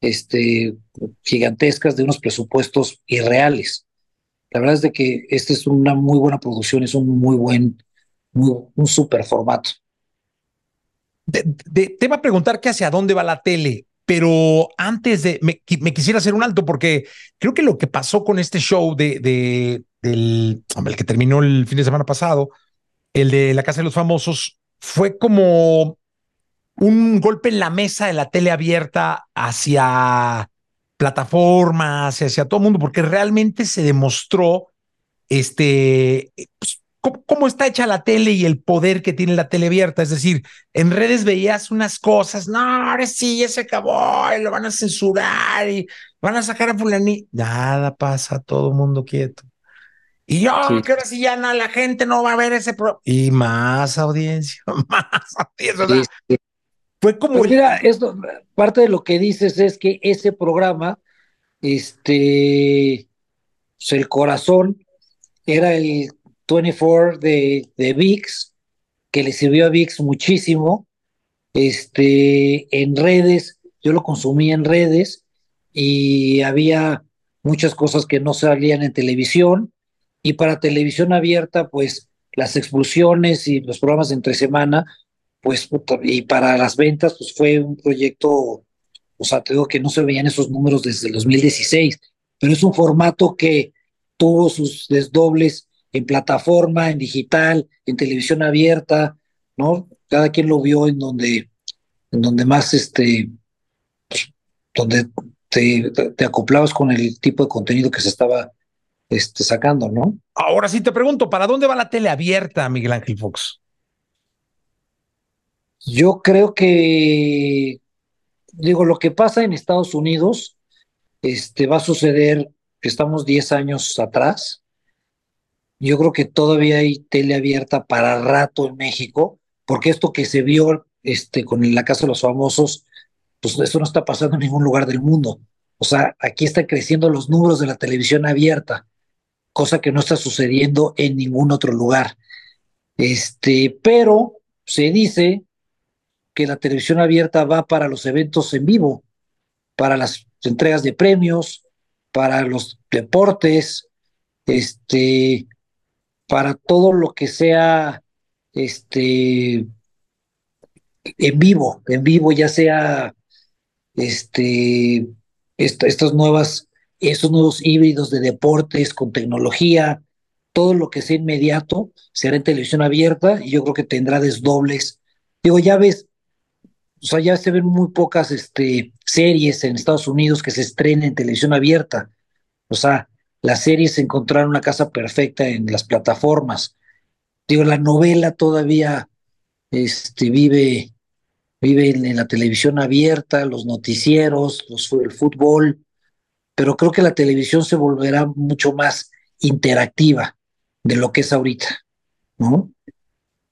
este, gigantescas de unos presupuestos irreales. La verdad es de que esta es una muy buena producción, es un muy buen un super formato. De, te va a preguntar que hacia dónde va la tele, pero antes de, me, quisiera hacer un alto porque creo que lo que pasó con este show de, de del el que terminó el fin de semana pasado, el de la Casa de los Famosos, fue como un golpe en la mesa de la tele abierta hacia plataformas, hacia todo el mundo, porque realmente se demostró este, pues, cómo, está hecha la tele y el poder que tiene la tele abierta. Es decir, en redes veías unas cosas, no, ahora sí, ya se acabó, y lo van a censurar y van a sacar a fulani. Nada pasa, todo el mundo quieto. Y yo, que ahora sí ya no, la gente no va a ver ese programa. Y más audiencia, más audiencia. Fue como. Pues mira, esto, parte de lo que dices es que ese programa, este, pues el corazón era el 24 de, de VIX, que le sirvió a VIX muchísimo. Este, en redes, yo lo consumí en redes y había muchas cosas que no salían en televisión. Y para televisión abierta, pues las explosiones y los programas de entre semana, pues, y para las ventas, pues fue un proyecto, o sea, te digo que no se veían esos números desde el 2016, pero es un formato que tuvo sus desdobles en plataforma, en digital, en televisión abierta, ¿no? Cada quien lo vio en donde, en donde más, este, donde te, te, acoplabas con el tipo de contenido que se estaba este, sacando, ¿no? Ahora sí te pregunto, ¿para dónde va la tele abierta, Miguel Ángel Fox? Yo creo que, digo, lo que pasa en Estados Unidos, este, va a suceder, estamos 10 años atrás, yo creo que todavía hay tele abierta para rato en México, porque esto que se vio este, con la Casa de los Famosos, pues eso no está pasando en ningún lugar del mundo. O sea, aquí están creciendo los números de la televisión abierta, cosa que no está sucediendo en ningún otro lugar. Este, pero se dice que la televisión abierta va para los eventos en vivo, para las entregas de premios, para los deportes, este, para todo lo que sea este en vivo, en vivo, ya sea este estas nuevas, estos nuevos híbridos de deportes con tecnología, todo lo que sea inmediato será en televisión abierta y yo creo que tendrá desdobles. Digo, ya ves, o sea, ya se ven muy pocas este, series en Estados Unidos que se estrenen en televisión abierta. O sea, las series encontraron una casa perfecta en las plataformas. Digo, la novela todavía este, vive, vive en, la televisión abierta, los noticieros, los, el fútbol, pero creo que la televisión se volverá mucho más interactiva de lo que es ahorita, ¿no?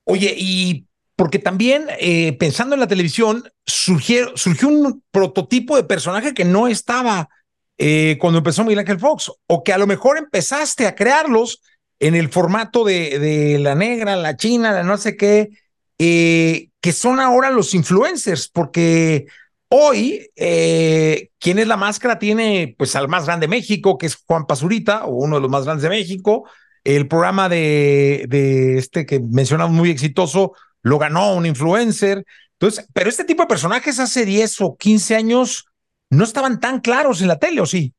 Oye, y porque también eh, pensando en la televisión, surgió, surgió un prototipo de personaje que no estaba eh, cuando empezó Miguel Ángel Fox, o que a lo mejor empezaste a crearlos en el formato de, de la negra, la china, la no sé qué, eh, que son ahora los influencers, porque hoy eh, quien es la máscara tiene pues al más grande de México, que es Juan Pazurita, o uno de los más grandes de México. El programa de, de este que mencionamos muy exitoso lo ganó un influencer. Entonces, pero este tipo de personajes hace 10 o 15 años no estaban tan claros en la tele, ¿o sí?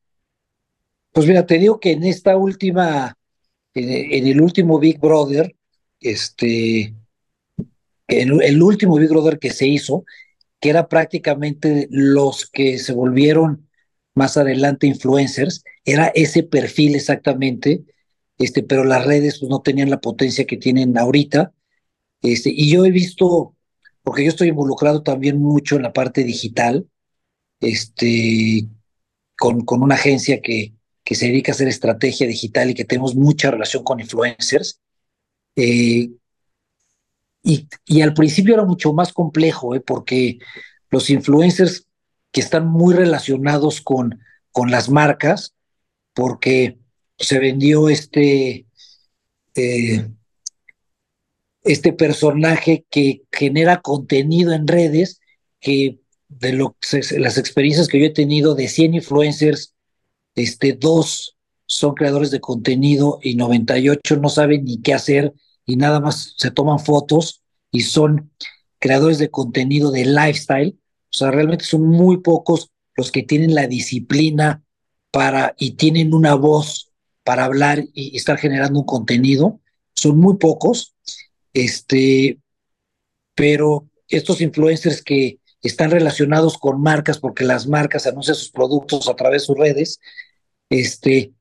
Pues mira, te digo que en esta última, en, el último Big Brother, este, en el último Big Brother que se hizo, que era prácticamente los que se volvieron más adelante influencers, era ese perfil exactamente, este, pero las redes pues, no tenían la potencia que tienen ahorita. Este, y yo he visto, porque yo estoy involucrado también mucho en la parte digital, este, con, con una agencia que, que se dedica a hacer estrategia digital y que tenemos mucha relación con influencers. Eh, y, y, al principio era mucho más complejo, eh, porque los influencers que están muy relacionados con, con las marcas, porque se vendió este, eh, este personaje que genera contenido en redes que de las experiencias que yo he tenido de 100 influencers, este, dos son creadores de contenido y 98 no saben ni qué hacer y nada más se toman fotos y son creadores de contenido de lifestyle, O sea, realmente son muy pocos los que tienen la disciplina para y tienen una voz para hablar y estar generando un contenido. Son muy pocos. Este, pero estos influencers que están relacionados con marcas porque las marcas anuncian sus productos a través de sus redes, este,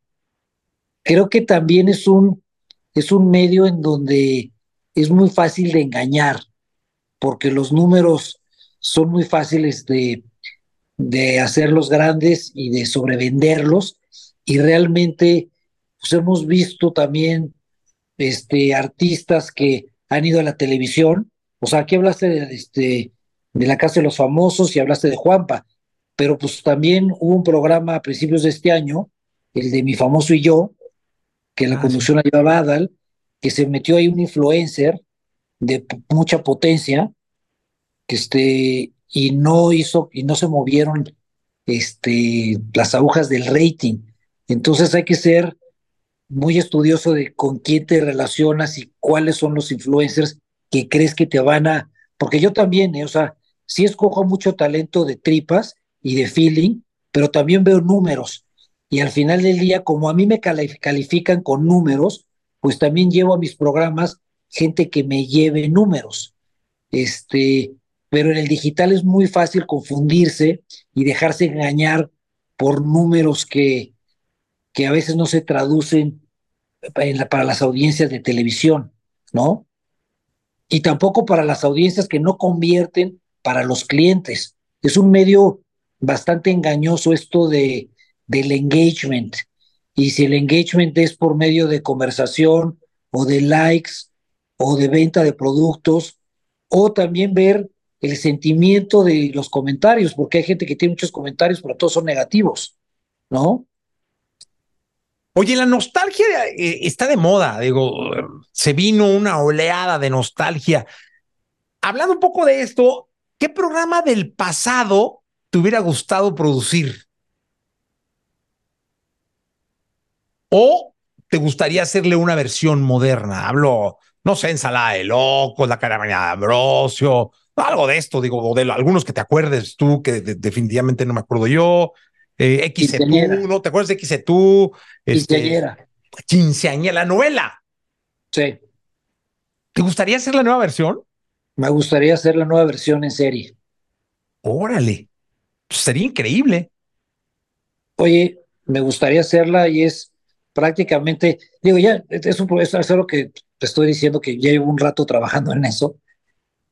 creo que también es un, es un medio en donde es muy fácil de engañar, porque los números son muy fáciles de, de hacerlos grandes y de sobrevenderlos, y realmente pues hemos visto también este, artistas que han ido a la televisión, o sea, aquí hablaste de, este, de la Casa de los Famosos y hablaste de Juanpa, pero pues también hubo un programa a principios de este año, el de Mi Famoso y Yo, que la ah, conducción la llevaba Adal, que se metió ahí un influencer de mucha potencia, que este, y no hizo, y no se movieron este, las agujas del rating. Entonces hay que ser muy estudioso de con quién te relacionas y cuáles son los influencers que crees que te van a, porque yo también, eh, o sea, sí escojo mucho talento de tripas y de feeling, pero también veo números. Y al final del día, como a mí me califican con números, pues también llevo a mis programas gente que me lleve números. Este, pero en el digital es muy fácil confundirse y dejarse engañar por números que, que a veces no se traducen para las audiencias de televisión, ¿no? Y tampoco para las audiencias que no convierten para los clientes. Es un medio bastante engañoso esto de, del engagement. Y si el engagement es por medio de conversación o de likes o de venta de productos, o también ver el sentimiento de los comentarios, porque hay gente que tiene muchos comentarios, pero todos son negativos, ¿no? Oye, la nostalgia eh, está de moda, digo, se vino una oleada de nostalgia. Hablando un poco de esto, ¿qué programa del pasado te hubiera gustado producir? ¿O te gustaría hacerle una versión moderna? Hablo, no sé, ensalada de locos, la cara de Ambrosio, algo de esto, digo, de algunos que te acuerdes tú, que definitivamente no me acuerdo yo, eh, XC ¿no? ¿Te acuerdas de XC Este, quinceañera. Quinceañera, la novela. Sí. ¿Te gustaría hacer la nueva versión? Me gustaría hacer la nueva versión en serie. Órale. Pues sería increíble. Oye, me gustaría hacerla y es prácticamente, digo, ya, es, un, es algo que te estoy diciendo que ya llevo un rato trabajando en eso.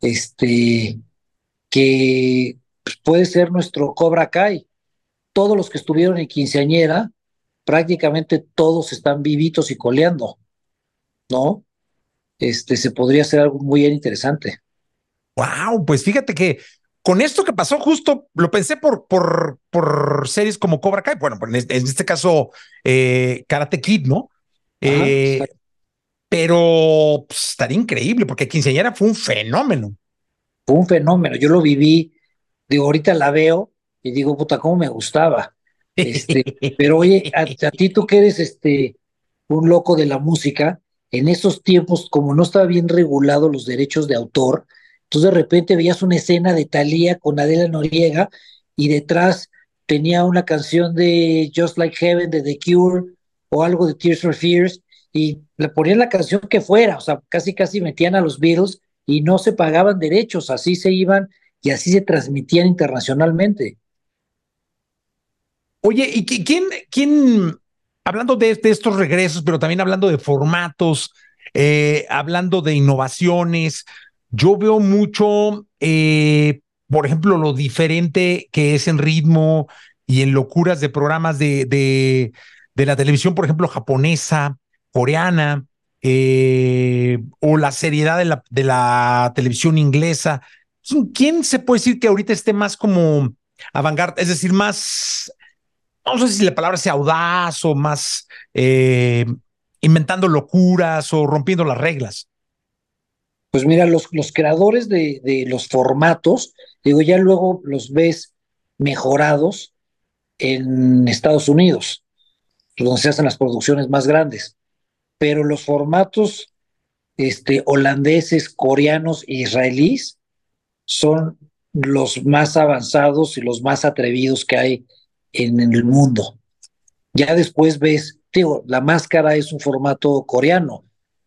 Este, que puede ser nuestro Cobra Kai todos los que estuvieron en quinceañera, prácticamente todos están vivitos y coleando, ¿no? Este, se podría hacer algo muy interesante. Wow, pues fíjate que con esto que pasó justo, lo pensé por, por, por series como Cobra Kai, bueno, en este caso eh, Karate Kid, ¿no? Eh, pero pues, estaría increíble porque quinceañera fue un fenómeno. Fue un fenómeno, yo lo viví, digo, ahorita la veo y digo, puta, cómo me gustaba. Este, pero oye, a, ti tú que eres este, un loco de la música, en esos tiempos, como no estaba bien regulado los derechos de autor, entonces de repente veías una escena de Thalía con Adela Noriega y detrás tenía una canción de Just Like Heaven de The Cure o algo de Tears for Fears y le ponían la canción que fuera, o sea, casi casi metían a los Beatles y no se pagaban derechos, así se iban y así se transmitían internacionalmente. Oye, ¿y quién, quién hablando de, estos regresos, pero también hablando de formatos, eh, hablando de innovaciones, yo veo mucho, eh, por ejemplo, lo diferente que es en ritmo y en locuras de programas de, de, la televisión, por ejemplo, japonesa, coreana, eh, o la seriedad de la, de la televisión inglesa. ¿Quién se puede decir que ahorita esté más como avant es decir, más no sé si la palabra sea audaz o más eh, inventando locuras o rompiendo las reglas. Pues mira, los, los creadores de, de, los formatos, digo, ya luego los ves mejorados en Estados Unidos, donde se hacen las producciones más grandes. Pero los formatos este, holandeses, coreanos e israelíes son los más avanzados y los más atrevidos que hay en, el mundo. Ya después ves, digo, la máscara es un formato coreano.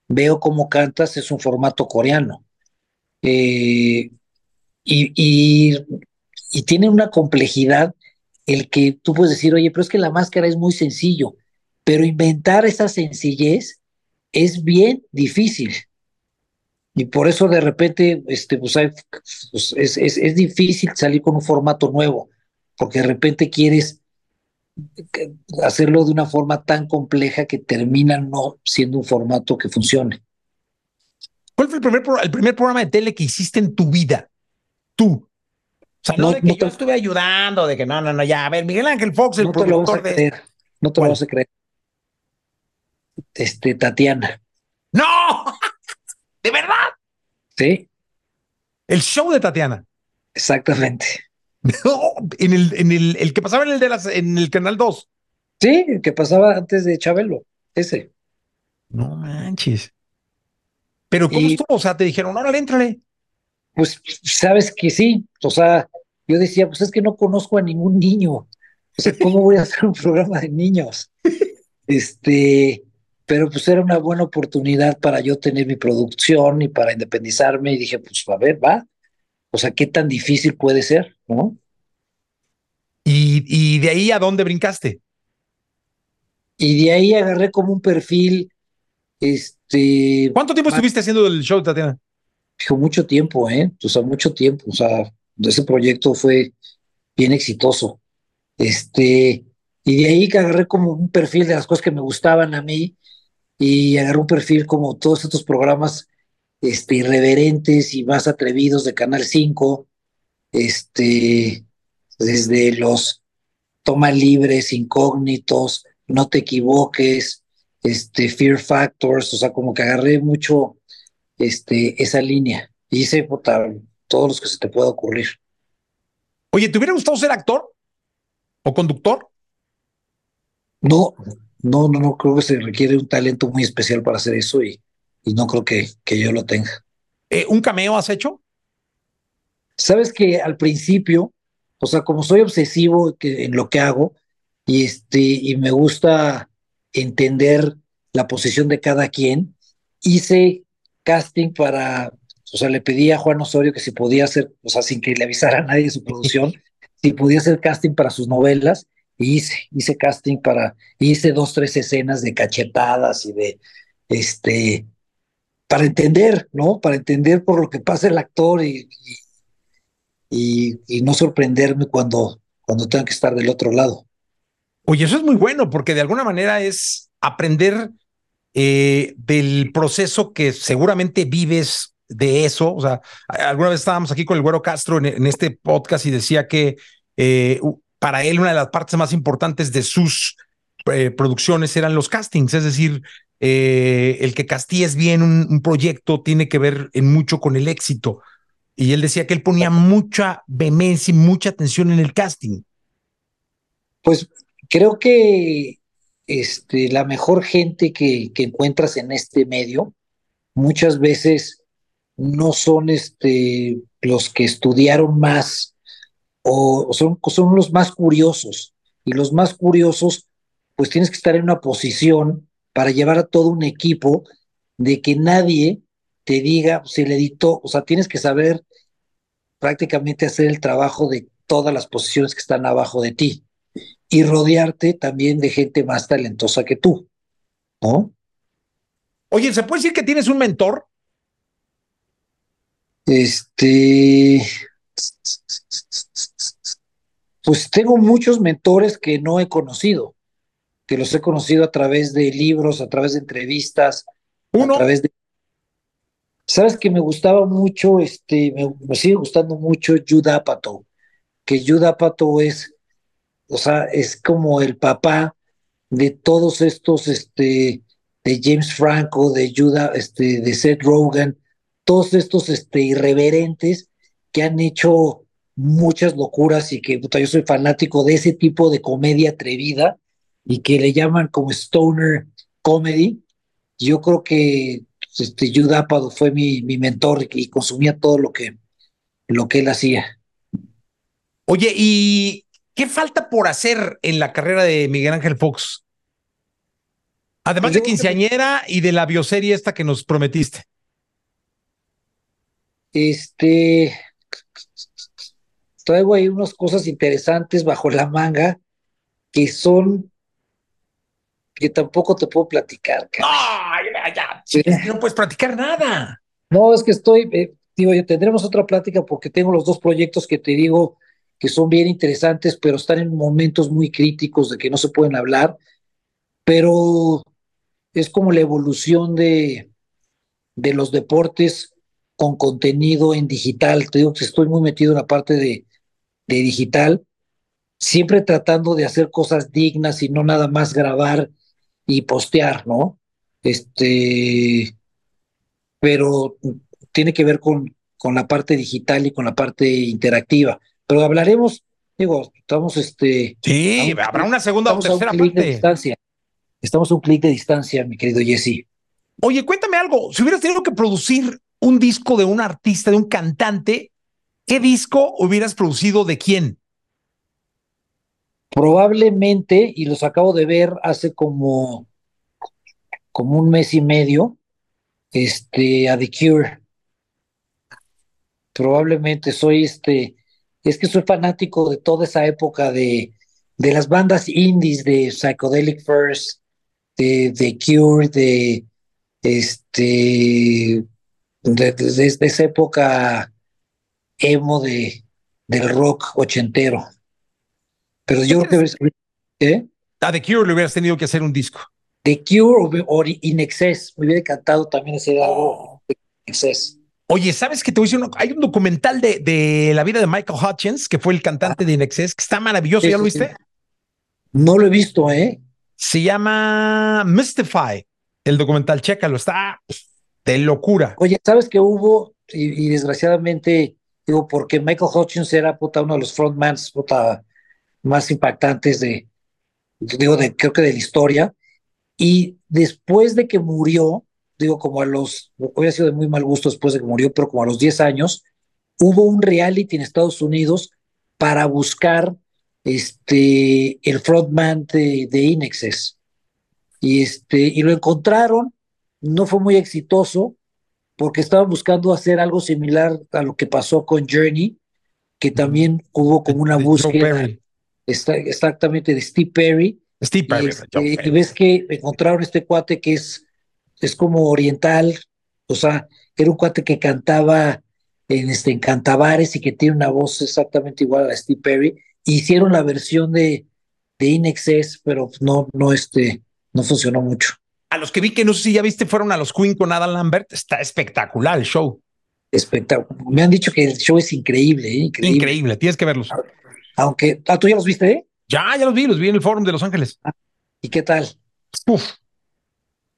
Veo cómo cantas, es un formato coreano. Eh, y, y, tiene una complejidad el que tú puedes decir, oye, pero es que la máscara es muy sencillo, pero inventar esa sencillez es bien difícil. Y por eso de repente este, pues pues es, es, es, difícil salir con un formato nuevo, porque de repente quieres hacerlo de una forma tan compleja que termina no siendo un formato que funcione. ¿Cuál fue el primer, el primer programa de tele que hiciste en tu vida? Tú. O sea, no, de que yo estuve ayudando, de que no, no, no, ya, a ver, Miguel Ángel Fox, el no productor te lo de... no te lo vas a creer. Este, Tatiana. ¡No! ¿De verdad? Sí. El show de Tatiana. Exactamente. No, en el, en el, el que pasaba en el de las, en el canal 2. Sí, el que pasaba antes de Chabelo, ese. No manches. Pero ¿cómo estuvo? O sea, te dijeron, órale, éntrale. Pues sabes que sí. O sea, yo decía, pues es que no conozco a ningún niño. O sea, ¿cómo voy a hacer un programa de niños? Este, pero pues era una buena oportunidad para yo tener mi producción y para independizarme y dije, pues a ver, va, o sea, ¿qué tan difícil puede ser, no? ¿Y, y de ahí a dónde brincaste? Y de ahí agarré como un perfil, este... ¿Cuánto tiempo estuviste haciendo el show, Tatiana? Dijo, mucho tiempo, ¿eh? O sea, mucho tiempo, o sea, ese proyecto fue bien exitoso. Este, y de ahí que agarré como un perfil de las cosas que me gustaban a mí y agarré un perfil como todos estos programas este, irreverentes y más atrevidos de Canal 5, este, desde los toma libres, incógnitos, no te equivoques, este, Fear Factors, o sea, como que agarré mucho este, esa línea. Y hice todos los que se te pueda ocurrir. Oye, ¿te hubiera gustado ser actor o conductor? No, no, no, no, creo que se requiere un talento muy especial para hacer eso y, y no creo que, que yo lo tenga. Eh, ¿Un cameo has hecho? Sabes que al principio, o sea, como soy obsesivo que, en lo que hago y, este, y me gusta entender la posición de cada quien, hice casting para, o sea, le pedí a Juan Osorio que si podía hacer, o sea, sin que le avisara a nadie de su producción, si podía hacer casting para sus novelas hice, hice casting para, hice dos, tres escenas de cachetadas y de, este, para entender, ¿no? Para entender por lo que pasa el actor y, y, no sorprenderme cuando, cuando tenga que estar del otro lado. Oye, eso es muy bueno porque de alguna manera es aprender eh, del proceso que seguramente vives de eso. O sea, alguna vez estábamos aquí con el Güero Castro en, en este podcast y decía que eh, para él una de las partes más importantes de sus eh, producciones eran los castings, es decir, eh, el que castilles bien un, proyecto tiene que ver en mucho con el éxito. Y él decía que él ponía mucha vehemencia y mucha atención en el casting. Pues creo que este, la mejor gente que, que encuentras en este medio muchas veces no son este, los que estudiaron más o son, son los más curiosos. Y los más curiosos, pues tienes que estar en una posición para llevar a todo un equipo de que nadie te diga, si el editó, o sea, tienes que saber prácticamente hacer el trabajo de todas las posiciones que están abajo de ti y rodearte también de gente más talentosa que tú, ¿no? Oye, ¿se puede decir que tienes un mentor? Este, pues tengo muchos mentores que no he conocido, que los he conocido a través de libros, a través de entrevistas, Uno. a través de... Sabes que me gustaba mucho, este, me, sigue gustando mucho Judd Apatow, que Judd Apatow es, o sea, es como el papá de todos estos, este, de James Franco, de Judah, este, de Seth Rogen, todos estos, este, irreverentes que han hecho muchas locuras y que puta, yo soy fanático de ese tipo de comedia atrevida y que le llaman como stoner comedy. Yo creo que este, Judah fue mi, mi mentor y consumía todo lo que, lo que él hacía. Oye, ¿y qué falta por hacer en la carrera de Miguel Ángel Fox? Además de quinceañera y de la bioserie esta que nos prometiste. Este, traigo ahí unas cosas interesantes bajo la manga que son que tampoco te puedo platicar. Ay, ya, no puedes platicar nada. No, es que estoy, eh, digo, yo tendremos otra plática porque tengo los dos proyectos que te digo que son bien interesantes, pero están en momentos muy críticos de que no se pueden hablar, pero es como la evolución de, de los deportes con contenido en digital. Te digo que estoy muy metido en la parte de, de digital, siempre tratando de hacer cosas dignas y no nada más grabar y postear, ¿no? Este, pero tiene que ver con, con la parte digital y con la parte interactiva. Pero hablaremos, digo, estamos este. Sí, habrá una segunda o tercera parte. De distancia. Estamos a un clic de distancia, mi querido Jesse. Oye, cuéntame algo. Si hubieras tenido que producir un disco de un artista, de un cantante, ¿qué disco hubieras producido de quién? Probablemente, y los acabo de ver hace como, como un mes y medio, este, a The Cure. Probablemente soy este, es que soy fanático de toda esa época de, de las bandas indies de Psychedelic First, de, The Cure, de este de, esa época emo de del rock ochentero. Pero yo creo que ¿eh? a The Cure le hubieras tenido que hacer un disco. The Cure o, In Excess, me hubiera encantado también hacer algo oh. In Excess. Oye, ¿sabes que te voy a decir? Hay un documental de, de, la vida de Michael Hutchins, que fue el cantante de Inexcess, que está maravilloso. ¿Ya lo viste? No lo he visto, ¿eh? Se llama Mystify, el documental, chécalo, está de locura. Oye, ¿sabes que hubo? Y, desgraciadamente, digo, porque Michael Hutchins era puta, uno de los frontmans puta, más impactantes de, digo, de, creo que de la historia. Y después de que murió, digo, como a los, había sido de muy mal gusto después de que murió, pero como a los 10 años, hubo un reality en Estados Unidos para buscar este, el frontman de, de Inexes. Y, este, y lo encontraron, no fue muy exitoso, porque estaban buscando hacer algo similar a lo que pasó con Journey, que también hubo como una búsqueda exactamente de Steve Perry. Steve Perry. y este, ves que encontraron este cuate que es es como oriental, o sea, era un cuate que cantaba en, este, en cantabares y que tiene una voz exactamente igual a Steve Perry. Hicieron la versión de, de Inexcess, pero no, no, este, no funcionó mucho. A los que vi que no sé si ya viste, fueron a los Queen con Adam Lambert. Está espectacular el show. Espectacular. Me han dicho que el show es increíble, ¿eh? increíble. Increíble, tienes que verlos. Aunque, ¿ah, ¿tú ya los viste? Eh? Ya, ya los vi, los vi en el Fórum de Los Ángeles. Ah, ¿Y qué tal? Uf,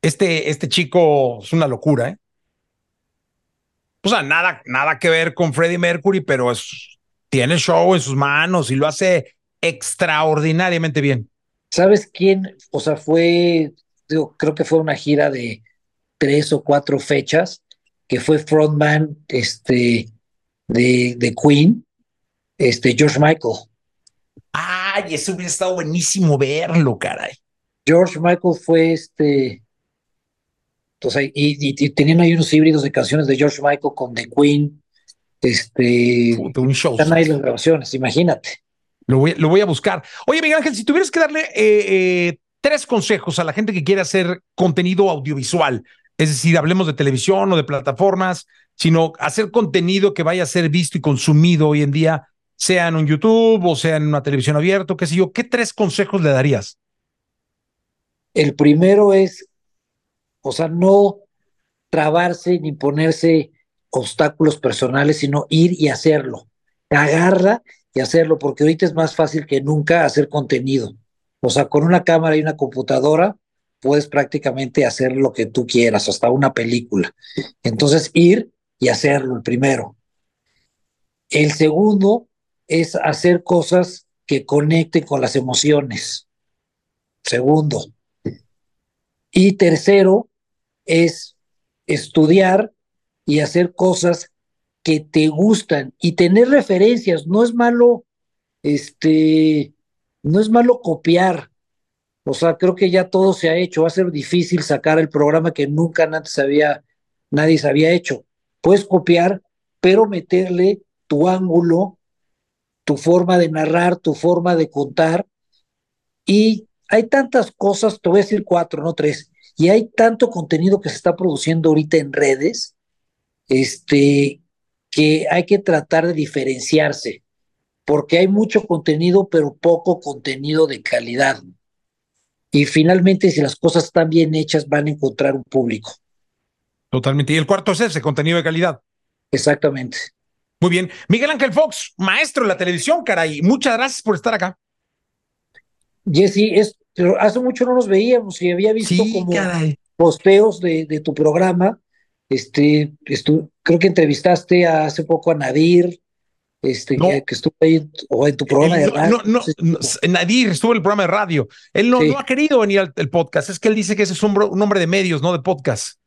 este, este chico es una locura, ¿eh? O sea, nada, nada que ver con Freddie Mercury, pero es, tiene show en sus manos y lo hace extraordinariamente bien. ¿Sabes quién? O sea, fue, digo, creo que fue una gira de tres o cuatro fechas, que fue frontman este, de, de Queen, este, George Michael. Ay, eso hubiera estado buenísimo verlo, caray. George Michael fue este, entonces, y, tenían ahí unos híbridos de canciones de George Michael con The Queen. Este, un show. Están ahí las grabaciones, imagínate. Lo voy, lo voy a buscar. Oye, Miguel Ángel, si tuvieras que darle eh, eh, tres consejos a la gente que quiere hacer contenido audiovisual, es decir, hablemos de televisión o de plataformas, sino hacer contenido que vaya a ser visto y consumido hoy en día, sea en un YouTube o sea en una televisión abierta, qué sé yo, ¿qué tres consejos le darías? El primero es o sea, no trabarse ni ponerse obstáculos personales, sino ir y hacerlo. Agarra y hacerlo, porque ahorita es más fácil que nunca hacer contenido. O sea, con una cámara y una computadora puedes prácticamente hacer lo que tú quieras, hasta una película. Entonces, ir y hacerlo el primero. El segundo es hacer cosas que conecten con las emociones. Segundo. Y tercero, es estudiar y hacer cosas que te gustan y tener referencias. No es malo este, no es malo copiar. O sea, creo que ya todo se ha hecho. Va a ser difícil sacar el programa que nunca antes había, nadie se había hecho. Puedes copiar, pero meterle tu ángulo, tu forma de narrar, tu forma de contar. Y hay tantas cosas, te voy a decir cuatro, no tres, y hay tanto contenido que se está produciendo ahorita en redes, este, que hay que tratar de diferenciarse, porque hay mucho contenido, pero poco contenido de calidad. Y finalmente, si las cosas están bien hechas, van a encontrar un público. Totalmente. Y el cuarto es ese, contenido de calidad. Exactamente. Muy bien. Miguel Ángel Fox, maestro de la televisión, caray. Muchas gracias por estar acá. Jesse, es, pero hace mucho no nos veíamos y había visto como posteos de, tu programa. Este, creo que entrevistaste hace poco a Nadir, este, que, estuvo ahí, o en tu programa de radio. No, no, Nadir estuvo en el programa de radio. Él no, ha querido venir al podcast, es que él dice que ese es un, hombre de medios, no de podcast.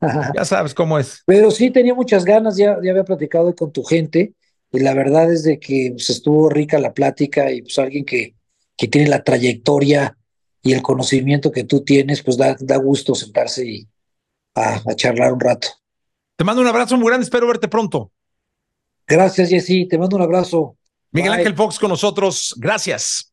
ya sabes cómo es. Pero sí tenía muchas ganas, ya, ya había platicado con tu gente, y la verdad es de que pues, estuvo rica la plática y pues alguien que, que tiene la trayectoria y el conocimiento que tú tienes, pues da, da gusto sentarse y a, charlar un rato. Te mando un abrazo muy grande, espero verte pronto. Gracias, Jessy, te mando un abrazo. Miguel Ángel Fox con nosotros, gracias.